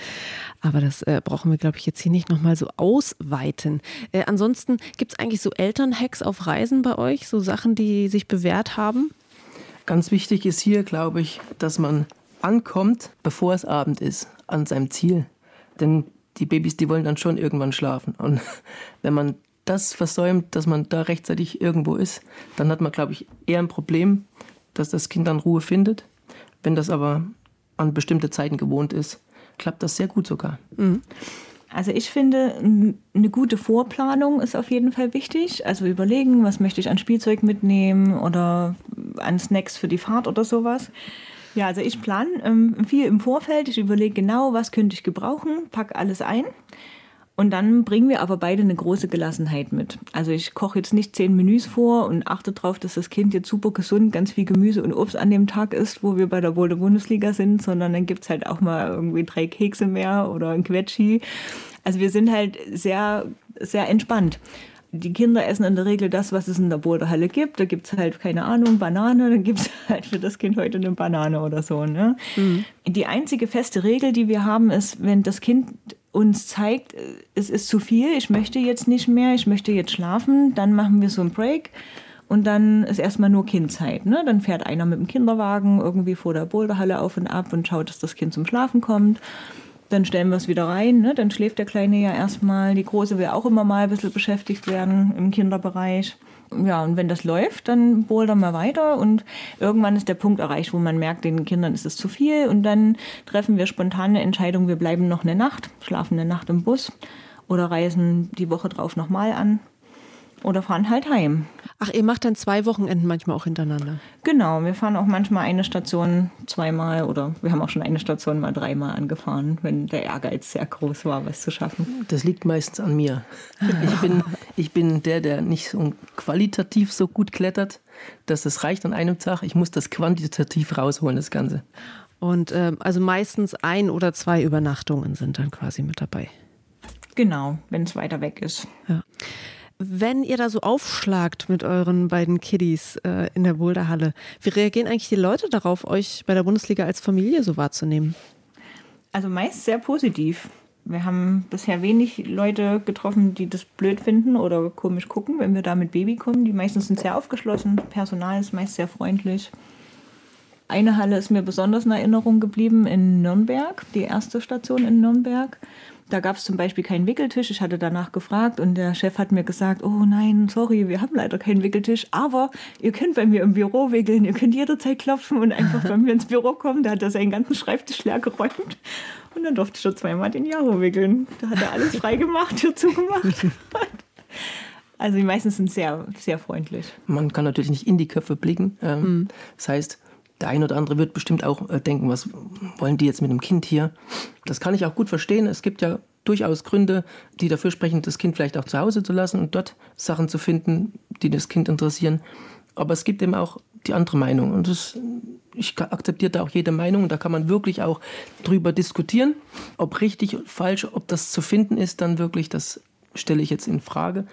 Aber das äh, brauchen wir, glaube ich, jetzt hier nicht nochmal so ausweiten. Äh, ansonsten gibt es eigentlich so Elternhacks auf Reisen bei euch? So Sachen, die sich bewährt haben? Ganz wichtig ist hier, glaube ich, dass man ankommt, bevor es Abend ist, an seinem Ziel. Denn die Babys, die wollen dann schon irgendwann schlafen. Und <laughs> wenn man das versäumt, dass man da rechtzeitig irgendwo ist, dann hat man, glaube ich, eher ein Problem, dass das Kind dann Ruhe findet. Wenn das aber an bestimmte Zeiten gewohnt ist, klappt das sehr gut sogar. Mhm. Also ich finde, eine gute Vorplanung ist auf jeden Fall wichtig. Also überlegen, was möchte ich an Spielzeug mitnehmen oder an Snacks für die Fahrt oder sowas. Ja, also ich plane ähm, viel im Vorfeld. Ich überlege genau, was könnte ich gebrauchen, pack alles ein. Und dann bringen wir aber beide eine große Gelassenheit mit. Also ich koche jetzt nicht zehn Menüs vor und achte darauf, dass das Kind jetzt super gesund ganz viel Gemüse und Obst an dem Tag isst, wo wir bei der Boulder Bundesliga sind, sondern dann gibt's halt auch mal irgendwie drei Kekse mehr oder ein Quetschi. Also wir sind halt sehr, sehr entspannt. Die Kinder essen in der Regel das, was es in der Boulderhalle gibt. Da gibt's halt, keine Ahnung, Banane, dann gibt's <laughs> halt für das Kind heute eine Banane oder so. Ne? Mhm. Die einzige feste Regel, die wir haben, ist, wenn das Kind uns zeigt, es ist zu viel, ich möchte jetzt nicht mehr, ich möchte jetzt schlafen, dann machen wir so einen Break und dann ist erstmal nur Kindzeit. Ne? Dann fährt einer mit dem Kinderwagen irgendwie vor der Boulderhalle auf und ab und schaut, dass das Kind zum Schlafen kommt. Dann stellen wir es wieder rein, ne? dann schläft der Kleine ja erstmal. Die Große will auch immer mal ein bisschen beschäftigt werden im Kinderbereich ja, und wenn das läuft, dann bouldern wir weiter und irgendwann ist der Punkt erreicht, wo man merkt, den Kindern ist es zu viel und dann treffen wir spontane Entscheidungen, wir bleiben noch eine Nacht, schlafen eine Nacht im Bus oder reisen die Woche drauf nochmal an oder fahren halt heim. Ach, ihr macht dann zwei Wochenenden manchmal auch hintereinander? Genau, wir fahren auch manchmal eine Station zweimal oder wir haben auch schon eine Station mal dreimal angefahren, wenn der Ehrgeiz sehr groß war, was zu schaffen. Das liegt meistens an mir. Ich bin, ich bin der, der nicht so qualitativ so gut klettert, dass es reicht an einem Tag. Ich muss das quantitativ rausholen, das Ganze. Und äh, also meistens ein oder zwei Übernachtungen sind dann quasi mit dabei. Genau, wenn es weiter weg ist. Ja. Wenn ihr da so aufschlagt mit euren beiden Kiddies äh, in der Boulderhalle, wie reagieren eigentlich die Leute darauf, euch bei der Bundesliga als Familie so wahrzunehmen? Also meist sehr positiv. Wir haben bisher wenig Leute getroffen, die das blöd finden oder komisch gucken, wenn wir da mit Baby kommen. Die meisten sind sehr aufgeschlossen, Personal ist meist sehr freundlich. Eine Halle ist mir besonders in Erinnerung geblieben in Nürnberg, die erste Station in Nürnberg. Da gab es zum Beispiel keinen Wickeltisch. Ich hatte danach gefragt und der Chef hat mir gesagt, oh nein, sorry, wir haben leider keinen Wickeltisch, aber ihr könnt bei mir im Büro wickeln, ihr könnt jederzeit klopfen und einfach bei mir ins Büro kommen. Da hat er seinen ganzen Schreibtisch leer geräumt und dann durfte ich schon zweimal den Jaro wickeln. Da hat er alles frei gemacht, Tür zugemacht. Also die meisten sind sehr, sehr freundlich. Man kann natürlich nicht in die Köpfe blicken. Ähm, mhm. Das heißt, der eine oder andere wird bestimmt auch äh, denken, was wollen die jetzt mit dem Kind hier? Das kann ich auch gut verstehen. Es gibt ja durchaus Gründe, die dafür sprechen, das Kind vielleicht auch zu Hause zu lassen und dort Sachen zu finden, die das Kind interessieren. Aber es gibt eben auch die andere Meinung. Und das, ich akzeptiere da auch jede Meinung. Und da kann man wirklich auch drüber diskutieren, ob richtig, falsch, ob das zu finden ist, dann wirklich, das stelle ich jetzt in Frage.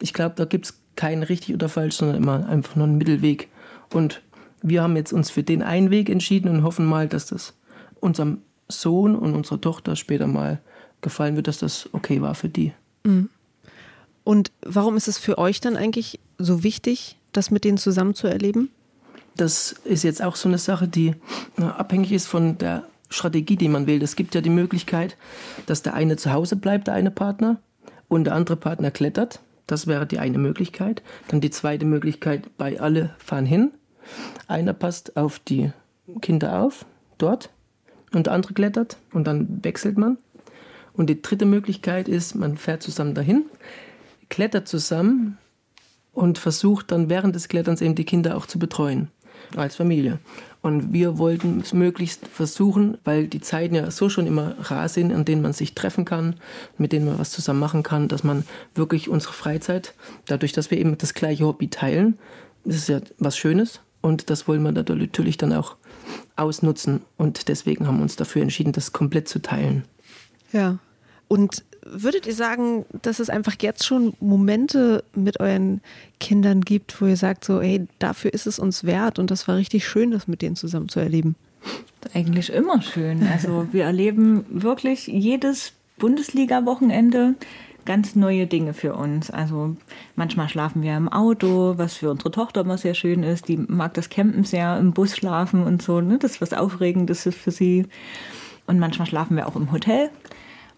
Ich glaube, da gibt es kein richtig oder falsch, sondern immer einfach nur einen Mittelweg. Und wir haben jetzt uns für den einen Weg entschieden und hoffen mal, dass das unserem Sohn und unserer Tochter später mal gefallen wird, dass das okay war für die. Mhm. Und warum ist es für euch dann eigentlich so wichtig, das mit denen zusammen zu erleben? Das ist jetzt auch so eine Sache, die abhängig ist von der Strategie, die man wählt. Es gibt ja die Möglichkeit, dass der eine zu Hause bleibt, der eine Partner, und der andere Partner klettert. Das wäre die eine Möglichkeit. Dann die zweite Möglichkeit, bei alle fahren hin. Einer passt auf die Kinder auf, dort, und der andere klettert und dann wechselt man. Und die dritte Möglichkeit ist, man fährt zusammen dahin, klettert zusammen und versucht dann während des Kletterns eben die Kinder auch zu betreuen als Familie. Und wir wollten es möglichst versuchen, weil die Zeiten ja so schon immer rar sind, an denen man sich treffen kann, mit denen man was zusammen machen kann, dass man wirklich unsere Freizeit, dadurch, dass wir eben das gleiche Hobby teilen, das ist ja was Schönes, und das wollen wir natürlich dann auch ausnutzen. Und deswegen haben wir uns dafür entschieden, das komplett zu teilen. Ja. Und würdet ihr sagen, dass es einfach jetzt schon Momente mit euren Kindern gibt, wo ihr sagt, so, hey, dafür ist es uns wert und das war richtig schön, das mit denen zusammen zu erleben? Eigentlich immer schön. Also wir erleben wirklich jedes Bundesliga-Wochenende ganz neue Dinge für uns. Also manchmal schlafen wir im Auto, was für unsere Tochter immer sehr schön ist. Die mag das Campen sehr, im Bus schlafen und so. Ne? Das ist was Aufregendes für sie. Und manchmal schlafen wir auch im Hotel.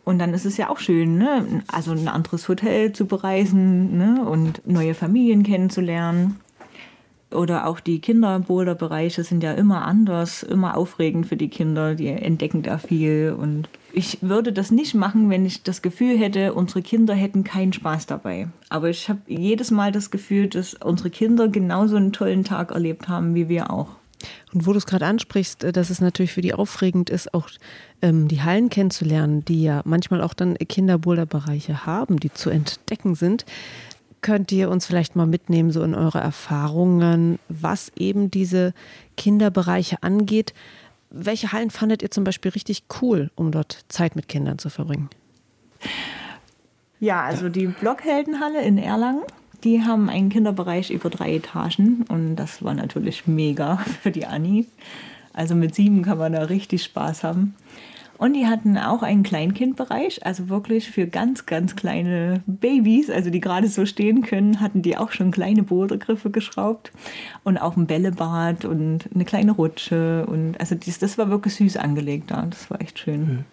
Und dann ist es ja auch schön, ne? also ein anderes Hotel zu bereisen ne? und neue Familien kennenzulernen. Oder auch die Kinderboulderbereiche sind ja immer anders, immer aufregend für die Kinder. Die entdecken da viel. Und ich würde das nicht machen, wenn ich das Gefühl hätte, unsere Kinder hätten keinen Spaß dabei. Aber ich habe jedes Mal das Gefühl, dass unsere Kinder genauso einen tollen Tag erlebt haben wie wir auch. Und wo du es gerade ansprichst, äh, dass es natürlich für die aufregend ist, auch ähm, die Hallen kennenzulernen, die ja manchmal auch dann Kinderboulderbereiche haben, die zu entdecken sind. Könnt ihr uns vielleicht mal mitnehmen, so in eure Erfahrungen, was eben diese Kinderbereiche angeht? Welche Hallen fandet ihr zum Beispiel richtig cool, um dort Zeit mit Kindern zu verbringen? Ja, also die Blockheldenhalle in Erlangen die haben einen Kinderbereich über drei Etagen und das war natürlich mega <laughs> für die Anni. Also mit sieben kann man da richtig Spaß haben. Und die hatten auch einen Kleinkindbereich, also wirklich für ganz, ganz kleine Babys, also die gerade so stehen können, hatten die auch schon kleine Bodengriffe geschraubt und auch ein Bällebad und eine kleine Rutsche. Und also das, das war wirklich süß angelegt da. Das war echt schön. Hm.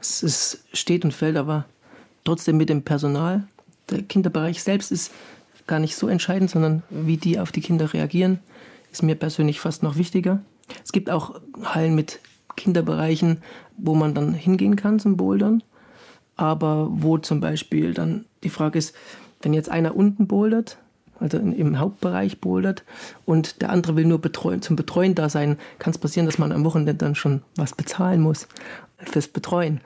Es ist, steht und fällt aber trotzdem mit dem Personal. Der Kinderbereich selbst ist gar nicht so entscheidend, sondern wie die auf die Kinder reagieren, ist mir persönlich fast noch wichtiger. Es gibt auch Hallen mit Kinderbereichen, wo man dann hingehen kann zum Bouldern, aber wo zum Beispiel dann die Frage ist, wenn jetzt einer unten bouldert, also im Hauptbereich bouldert und der andere will nur betreuen, zum Betreuen da sein, kann es passieren, dass man am Wochenende dann schon was bezahlen muss fürs Betreuen.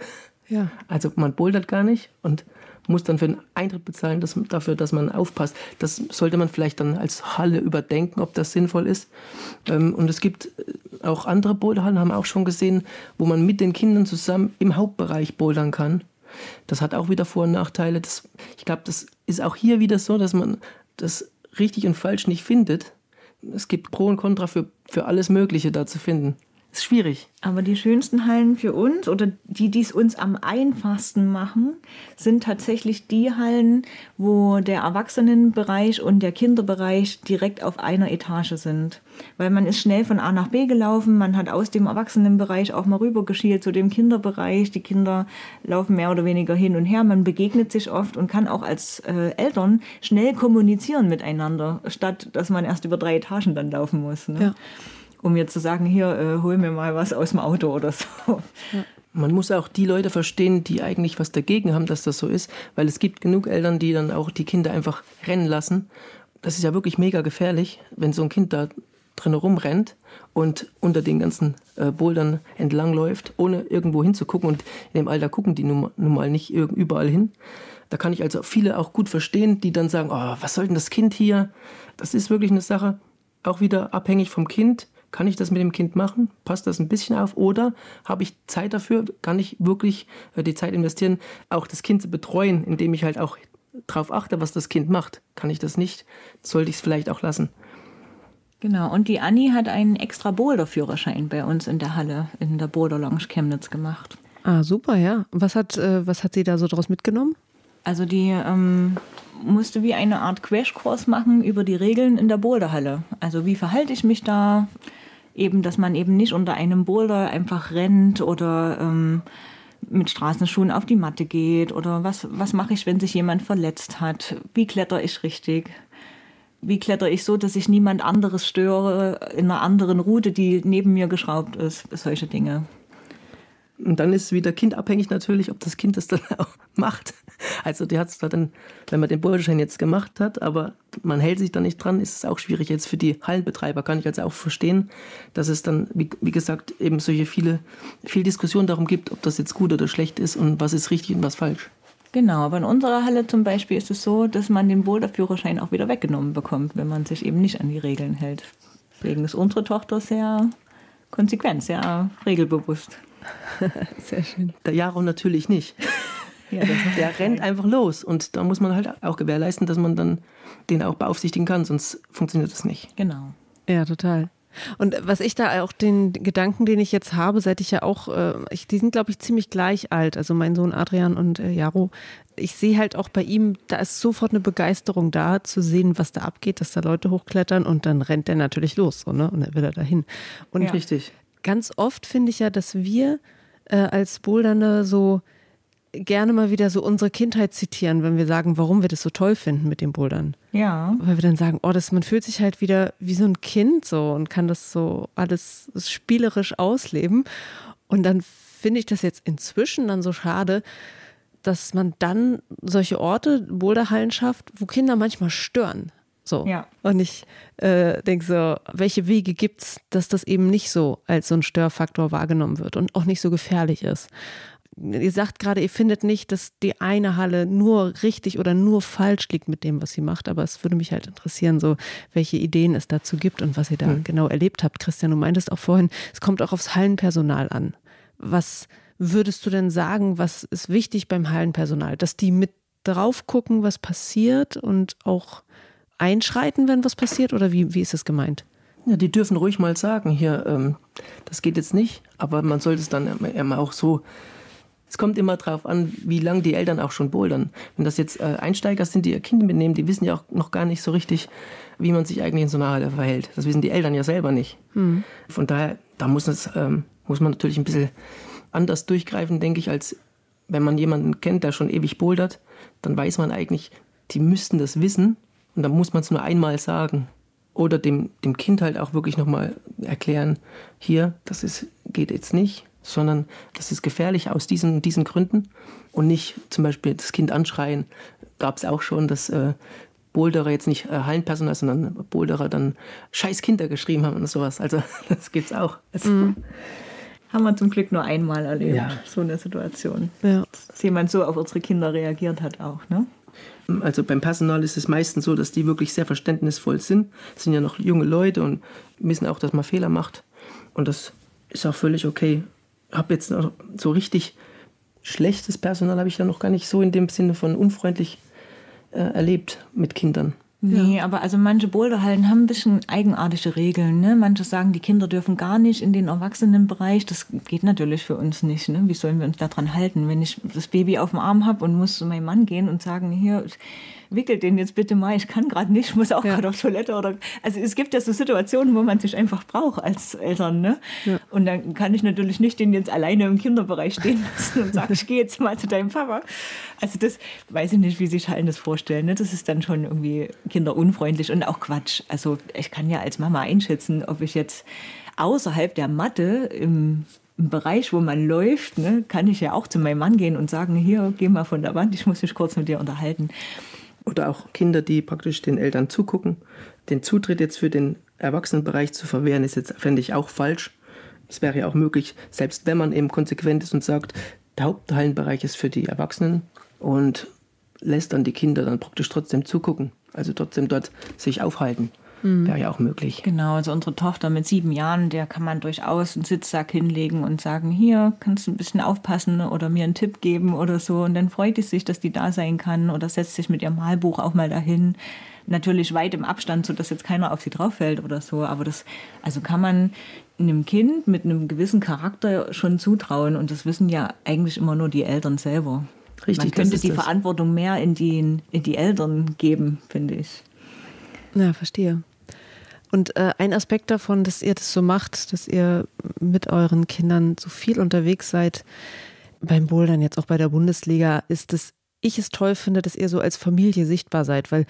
Ja. Also man bouldert gar nicht und muss dann für den Eintritt bezahlen, dass, dafür, dass man aufpasst. Das sollte man vielleicht dann als Halle überdenken, ob das sinnvoll ist. Ähm, und es gibt äh, auch andere Boulderhallen, haben wir auch schon gesehen, wo man mit den Kindern zusammen im Hauptbereich bouldern kann. Das hat auch wieder Vor- und Nachteile. Das, ich glaube, das ist auch hier wieder so, dass man das richtig und falsch nicht findet. Es gibt Pro und Contra für, für alles Mögliche da zu finden ist schwierig. Aber die schönsten Hallen für uns oder die, die es uns am einfachsten machen, sind tatsächlich die Hallen, wo der Erwachsenenbereich und der Kinderbereich direkt auf einer Etage sind. Weil man ist schnell von A nach B gelaufen, man hat aus dem Erwachsenenbereich auch mal rübergeschielt zu dem Kinderbereich. Die Kinder laufen mehr oder weniger hin und her, man begegnet sich oft und kann auch als äh, Eltern schnell kommunizieren miteinander, statt dass man erst über drei Etagen dann laufen muss. Ne? Ja um jetzt zu sagen, hier, äh, hol mir mal was aus dem Auto oder so. Man muss auch die Leute verstehen, die eigentlich was dagegen haben, dass das so ist, weil es gibt genug Eltern, die dann auch die Kinder einfach rennen lassen. Das ist ja wirklich mega gefährlich, wenn so ein Kind da drin rumrennt und unter den ganzen äh, Bouldern entlangläuft, ohne irgendwo hinzugucken. Und in dem Alter gucken die nun, nun mal nicht überall hin. Da kann ich also viele auch gut verstehen, die dann sagen, oh, was soll denn das Kind hier? Das ist wirklich eine Sache, auch wieder abhängig vom Kind. Kann ich das mit dem Kind machen? Passt das ein bisschen auf? Oder habe ich Zeit dafür? Kann ich wirklich äh, die Zeit investieren, auch das Kind zu betreuen, indem ich halt auch darauf achte, was das Kind macht? Kann ich das nicht? Sollte ich es vielleicht auch lassen? Genau, und die Anni hat einen extra Boulder-Führerschein bei uns in der Halle, in der Boulder Lounge Chemnitz gemacht. Ah, super, ja. Was hat, äh, was hat sie da so draus mitgenommen? Also die ähm, musste wie eine Art Crashkurs machen über die Regeln in der Boulderhalle. Also wie verhalte ich mich da? Eben, dass man eben nicht unter einem Boulder einfach rennt oder ähm, mit Straßenschuhen auf die Matte geht oder was, was mache ich, wenn sich jemand verletzt hat? Wie kletter ich richtig? Wie kletter ich so, dass ich niemand anderes störe in einer anderen Route, die neben mir geschraubt ist? Solche Dinge. Und dann ist es wieder kindabhängig natürlich, ob das Kind das dann <laughs> auch macht. Also die hat es dann, wenn man den Bürgerschein jetzt gemacht hat, aber man hält sich da nicht dran, ist es auch schwierig. Jetzt für die Hallenbetreiber kann ich also auch verstehen, dass es dann, wie, wie gesagt, eben solche viele, viel Diskussion darum gibt, ob das jetzt gut oder schlecht ist und was ist richtig und was falsch. Genau, aber in unserer Halle zum Beispiel ist es so, dass man den Boulderführerschein auch wieder weggenommen bekommt, wenn man sich eben nicht an die Regeln hält. Deswegen ist unsere Tochter sehr konsequent, sehr regelbewusst. <laughs> Sehr schön. Der Jaro natürlich nicht. <laughs> Ja, <laughs> der rennt einfach los und da muss man halt auch gewährleisten, dass man dann den auch beaufsichtigen kann, sonst funktioniert das nicht. Genau. Ja, total. Und was ich da auch den Gedanken, den ich jetzt habe, seit ich ja auch, äh, ich, die sind glaube ich ziemlich gleich alt, also mein Sohn Adrian und äh, Jaro. Ich sehe halt auch bei ihm, da ist sofort eine Begeisterung da, zu sehen, was da abgeht, dass da Leute hochklettern und dann rennt der natürlich los, so, ne? Und er will er dahin. Und ja. richtig ganz oft finde ich ja, dass wir äh, als Bouldernde so gerne mal wieder so unsere Kindheit zitieren, wenn wir sagen, warum wir das so toll finden mit den Bouldern. Ja. Weil wir dann sagen, oh, das, man fühlt sich halt wieder wie so ein Kind so und kann das so alles spielerisch ausleben. Und dann finde ich das jetzt inzwischen dann so schade, dass man dann solche Orte, Boulderhallen schafft, wo Kinder manchmal stören. So. Ja. Und ich äh, denke so, welche Wege gibt es, dass das eben nicht so als so ein Störfaktor wahrgenommen wird und auch nicht so gefährlich ist. Ihr sagt gerade, ihr findet nicht, dass die eine Halle nur richtig oder nur falsch liegt mit dem, was sie macht, aber es würde mich halt interessieren, so welche Ideen es dazu gibt und was ihr da mhm. genau erlebt habt. Christian, du meintest auch vorhin, es kommt auch aufs Hallenpersonal an. Was würdest du denn sagen, was ist wichtig beim Hallenpersonal? Dass die mit drauf gucken, was passiert und auch einschreiten, wenn was passiert? Oder wie, wie ist es gemeint? Ja, die dürfen ruhig mal sagen, hier, ähm, das geht jetzt nicht, aber man sollte es dann immer auch so. Es kommt immer darauf an, wie lange die Eltern auch schon bouldern. Wenn das jetzt äh, Einsteiger sind, die ihr Kind mitnehmen, die wissen ja auch noch gar nicht so richtig, wie man sich eigentlich in so einer Halle verhält. Das wissen die Eltern ja selber nicht. Hm. Von daher, da muss, das, ähm, muss man natürlich ein bisschen anders durchgreifen, denke ich, als wenn man jemanden kennt, der schon ewig bouldert. Dann weiß man eigentlich, die müssten das wissen und dann muss man es nur einmal sagen. Oder dem, dem Kind halt auch wirklich nochmal erklären, hier, das ist, geht jetzt nicht, sondern das ist gefährlich aus diesen, diesen Gründen. Und nicht zum Beispiel das Kind anschreien. Gab es auch schon, dass äh, Boulderer jetzt nicht äh, Hallenpersonal, sondern Boulderer dann scheiß Kinder geschrieben haben und sowas. Also <laughs> das gibt's auch. Also, mhm. Haben wir zum Glück nur einmal erlebt, ja. so eine Situation. Ja. Dass jemand so auf unsere Kinder reagiert hat auch, ne? Also beim Personal ist es meistens so, dass die wirklich sehr verständnisvoll sind. Das sind ja noch junge Leute und wissen auch, dass man Fehler macht. Und das ist auch völlig okay. Ich habe jetzt so richtig schlechtes Personal habe ich ja noch gar nicht so in dem Sinne von unfreundlich äh, erlebt mit Kindern. Nee, ja. aber also manche Boulderhallen haben ein bisschen eigenartige Regeln. Ne? Manche sagen, die Kinder dürfen gar nicht in den Erwachsenenbereich. Das geht natürlich für uns nicht. Ne? Wie sollen wir uns daran halten, wenn ich das Baby auf dem Arm habe und muss zu meinem Mann gehen und sagen, hier, wickelt den jetzt bitte mal, ich kann gerade nicht, muss auch ja. gerade auf Toilette oder. Also es gibt ja so Situationen, wo man sich einfach braucht als Eltern. Ne? Ja. Und dann kann ich natürlich nicht den jetzt alleine im Kinderbereich stehen <laughs> lassen und sagen, ich gehe jetzt mal zu deinem Papa. Also das weiß ich nicht, wie sich Hallen das vorstellen. Ne? Das ist dann schon irgendwie kinderunfreundlich und auch Quatsch. Also ich kann ja als Mama einschätzen, ob ich jetzt außerhalb der Matte im im Bereich, wo man läuft, ne, kann ich ja auch zu meinem Mann gehen und sagen, hier, geh mal von der Wand, ich muss mich kurz mit dir unterhalten. Oder auch Kinder, die praktisch den Eltern zugucken. Den Zutritt jetzt für den Erwachsenenbereich zu verwehren, ist jetzt, fände ich, auch falsch. Es wäre ja auch möglich, selbst wenn man eben konsequent ist und sagt, der Haupthallenbereich ist für die Erwachsenen und lässt dann die Kinder dann praktisch trotzdem zugucken. Also trotzdem dort sich aufhalten. Mhm. Wäre ja auch möglich. Genau, also unsere Tochter mit sieben Jahren, der kann man durchaus einen Sitzsack hinlegen und sagen, hier kannst du ein bisschen aufpassen oder mir einen Tipp geben oder so. Und dann freut es sich, dass die da sein kann oder setzt sich mit ihrem Malbuch auch mal dahin. Natürlich weit im Abstand, sodass jetzt keiner auf sie drauf fällt oder so. Aber das, also kann man einem Kind mit einem gewissen Charakter schon zutrauen. Und das wissen ja eigentlich immer nur die Eltern selber. Richtig, Man könnte die das. Verantwortung mehr in die, in die Eltern geben, finde ich. Ja, verstehe. Und äh, ein Aspekt davon, dass ihr das so macht, dass ihr mit euren Kindern so viel unterwegs seid, beim Bouldern, jetzt auch bei der Bundesliga, ist, dass ich es toll finde, dass ihr so als Familie sichtbar seid, weil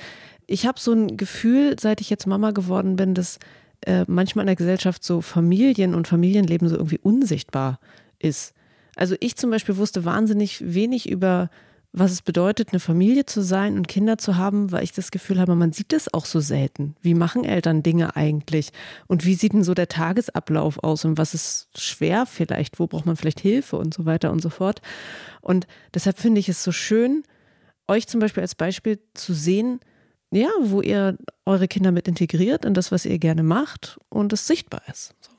ich habe so ein Gefühl, seit ich jetzt Mama geworden bin, dass äh, manchmal in der Gesellschaft so Familien und Familienleben so irgendwie unsichtbar ist. Also ich zum Beispiel wusste wahnsinnig wenig über was es bedeutet, eine Familie zu sein und Kinder zu haben, weil ich das Gefühl habe, man sieht das auch so selten. Wie machen Eltern Dinge eigentlich? Und wie sieht denn so der Tagesablauf aus? Und was ist schwer vielleicht? Wo braucht man vielleicht Hilfe und so weiter und so fort? Und deshalb finde ich es so schön, euch zum Beispiel als Beispiel zu sehen, ja, wo ihr eure Kinder mit integriert in das, was ihr gerne macht und es sichtbar ist. So.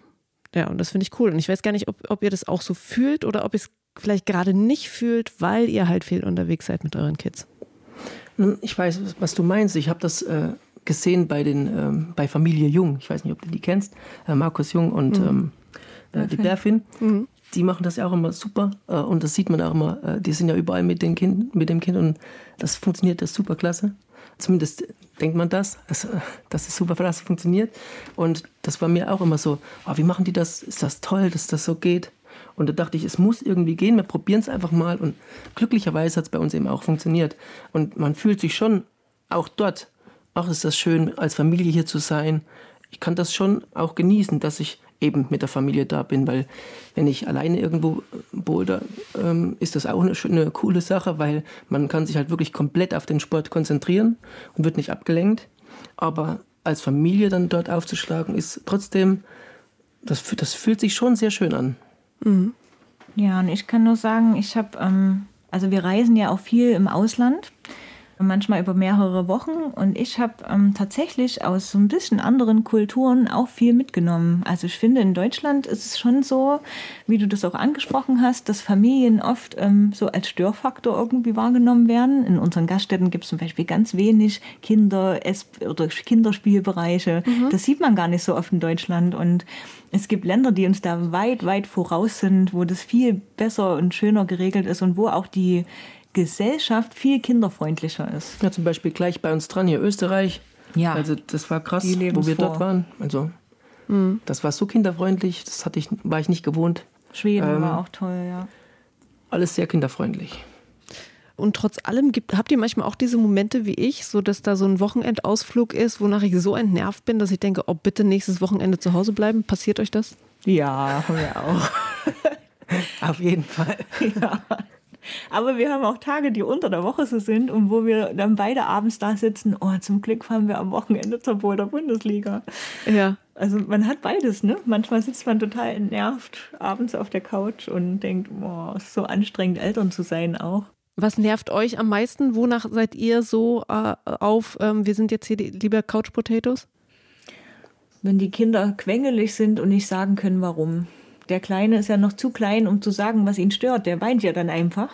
Ja, und das finde ich cool. Und ich weiß gar nicht, ob, ob ihr das auch so fühlt oder ob ihr es vielleicht gerade nicht fühlt, weil ihr halt viel unterwegs seid mit euren Kids? Ich weiß, was du meinst. Ich habe das äh, gesehen bei, den, ähm, bei Familie Jung. Ich weiß nicht, ob du die kennst. Äh, Markus Jung und mhm. ähm, äh, die Berfin. Mhm. Die machen das ja auch immer super. Äh, und das sieht man auch immer. Äh, die sind ja überall mit, den kind, mit dem Kind und das funktioniert das super klasse. Zumindest denkt man das, dass, dass es super klasse funktioniert. Und das war mir auch immer so, oh, wie machen die das? Ist das toll, dass das so geht? Und da dachte ich, es muss irgendwie gehen, wir probieren es einfach mal. Und glücklicherweise hat es bei uns eben auch funktioniert. Und man fühlt sich schon auch dort, ach, ist das schön, als Familie hier zu sein. Ich kann das schon auch genießen, dass ich eben mit der Familie da bin, weil wenn ich alleine irgendwo boulder, ähm, ist das auch eine, eine coole Sache, weil man kann sich halt wirklich komplett auf den Sport konzentrieren und wird nicht abgelenkt. Aber als Familie dann dort aufzuschlagen, ist trotzdem, das, das fühlt sich schon sehr schön an. Mhm. Ja, und ich kann nur sagen, ich habe, ähm, also wir reisen ja auch viel im Ausland manchmal über mehrere Wochen. Und ich habe ähm, tatsächlich aus so ein bisschen anderen Kulturen auch viel mitgenommen. Also ich finde, in Deutschland ist es schon so, wie du das auch angesprochen hast, dass Familien oft ähm, so als Störfaktor irgendwie wahrgenommen werden. In unseren Gaststätten gibt es zum Beispiel ganz wenig Kinder- oder Kinderspielbereiche. Mhm. Das sieht man gar nicht so oft in Deutschland. Und es gibt Länder, die uns da weit, weit voraus sind, wo das viel besser und schöner geregelt ist und wo auch die Gesellschaft viel kinderfreundlicher ist. Ja, zum Beispiel gleich bei uns dran hier Österreich. Ja. Also das war krass, wo wir vor. dort waren. Also mhm. das war so kinderfreundlich, das hatte ich, war ich nicht gewohnt. Schweden ähm, war auch toll, ja. Alles sehr kinderfreundlich. Und trotz allem gibt, habt ihr manchmal auch diese Momente wie ich, so dass da so ein Wochenendausflug ist, wonach ich so entnervt bin, dass ich denke, oh bitte nächstes Wochenende zu Hause bleiben. Passiert euch das? Ja, <laughs> haben wir auch. <laughs> Auf jeden Fall. <laughs> Ja. Aber wir haben auch Tage, die unter der Woche so sind und wo wir dann beide abends da sitzen. Oh, zum Glück fahren wir am Wochenende zur Boulder Bundesliga. Ja. Also man hat beides, ne? Manchmal sitzt man total entnervt abends auf der Couch und denkt, boah, ist so anstrengend, Eltern zu sein auch. Was nervt euch am meisten? Wonach seid ihr so äh, auf, ähm, wir sind jetzt hier die, lieber Couch Potatoes? Wenn die Kinder quengelig sind und nicht sagen können, warum der Kleine ist ja noch zu klein, um zu sagen, was ihn stört. Der weint ja dann einfach.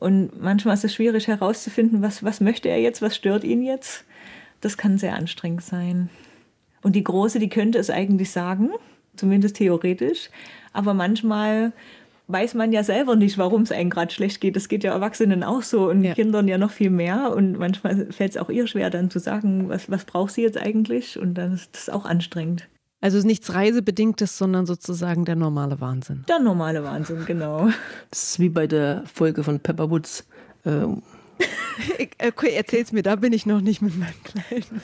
Und manchmal ist es schwierig herauszufinden, was, was möchte er jetzt, was stört ihn jetzt. Das kann sehr anstrengend sein. Und die Große, die könnte es eigentlich sagen, zumindest theoretisch. Aber manchmal weiß man ja selber nicht, warum es einem gerade schlecht geht. Das geht ja Erwachsenen auch so und ja. Kindern ja noch viel mehr. Und manchmal fällt es auch ihr schwer, dann zu sagen, was, was braucht sie jetzt eigentlich? Und dann ist das auch anstrengend. Also ist nichts Reisebedingtes, sondern sozusagen der normale Wahnsinn. Der normale Wahnsinn, genau. Das ist wie bei der Folge von Pepper Woods. Ähm. okay, erzähl's mir, da bin ich noch nicht mit meinem Kleinen.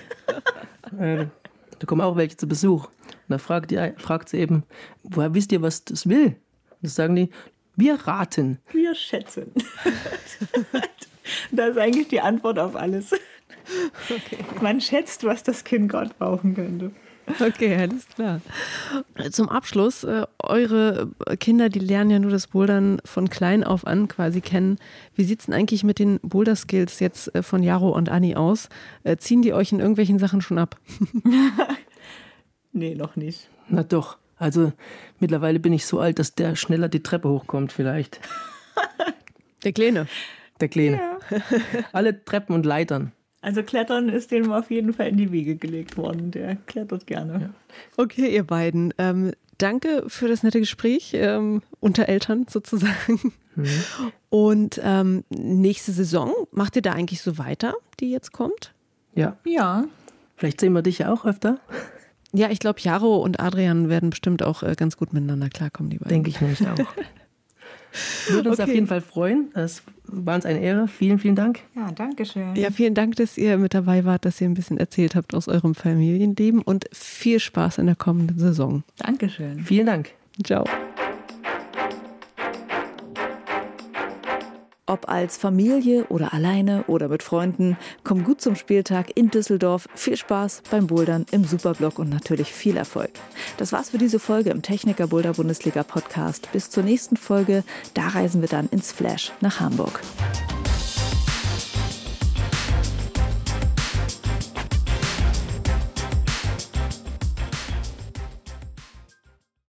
ähm, da kommen auch welche zu Besuch. Und da fragt, die, fragt sie eben, woher wisst ihr, was das will? Und das sagen die, wir raten. Wir schätzen. das ist eigentlich die Antwort auf alles. Okay. Man schätzt, was das Kind gerade brauchen könnte. <laughs> Okay, alles klar. Zum Abschluss, äh, eure Kinder, die lernen ja nur das Bouldern von klein auf an quasi kennen. Wie sieht es denn eigentlich mit den Boulder-Skills jetzt äh, von Jaro und Anni aus? Äh, ziehen die euch in irgendwelchen Sachen schon ab? <laughs> nee, noch nicht. Na doch. Also mittlerweile bin ich so alt, dass der schneller die Treppe hochkommt vielleicht. Der Kleine. Der Kleine. Ja. <laughs> Alle Treppen und Leitern. Also Klettern ist dem auf jeden Fall in die Wiege gelegt worden. Der klettert gerne. Ja. Okay, ihr beiden. Ähm, danke für das nette Gespräch ähm, unter Eltern sozusagen. Mhm. Und ähm, nächste Saison, macht ihr da eigentlich so weiter, die jetzt kommt? Ja. Ja. Vielleicht sehen wir dich ja auch öfter. Ja, ich glaube, Jaro und Adrian werden bestimmt auch äh, ganz gut miteinander klarkommen, die beiden. Denke ich nämlich auch. <laughs> Würde uns okay. auf jeden Fall freuen. Es war uns eine Ehre. Vielen, vielen Dank. Ja, danke schön. Ja, vielen Dank, dass ihr mit dabei wart, dass ihr ein bisschen erzählt habt aus eurem Familienleben und viel Spaß in der kommenden Saison. Dankeschön. Vielen Dank. Ciao. Ob als Familie oder alleine oder mit Freunden, komm gut zum Spieltag in Düsseldorf. Viel Spaß beim Bouldern im Superblock und natürlich viel Erfolg. Das war's für diese Folge im Techniker Boulder Bundesliga Podcast. Bis zur nächsten Folge. Da reisen wir dann ins Flash nach Hamburg.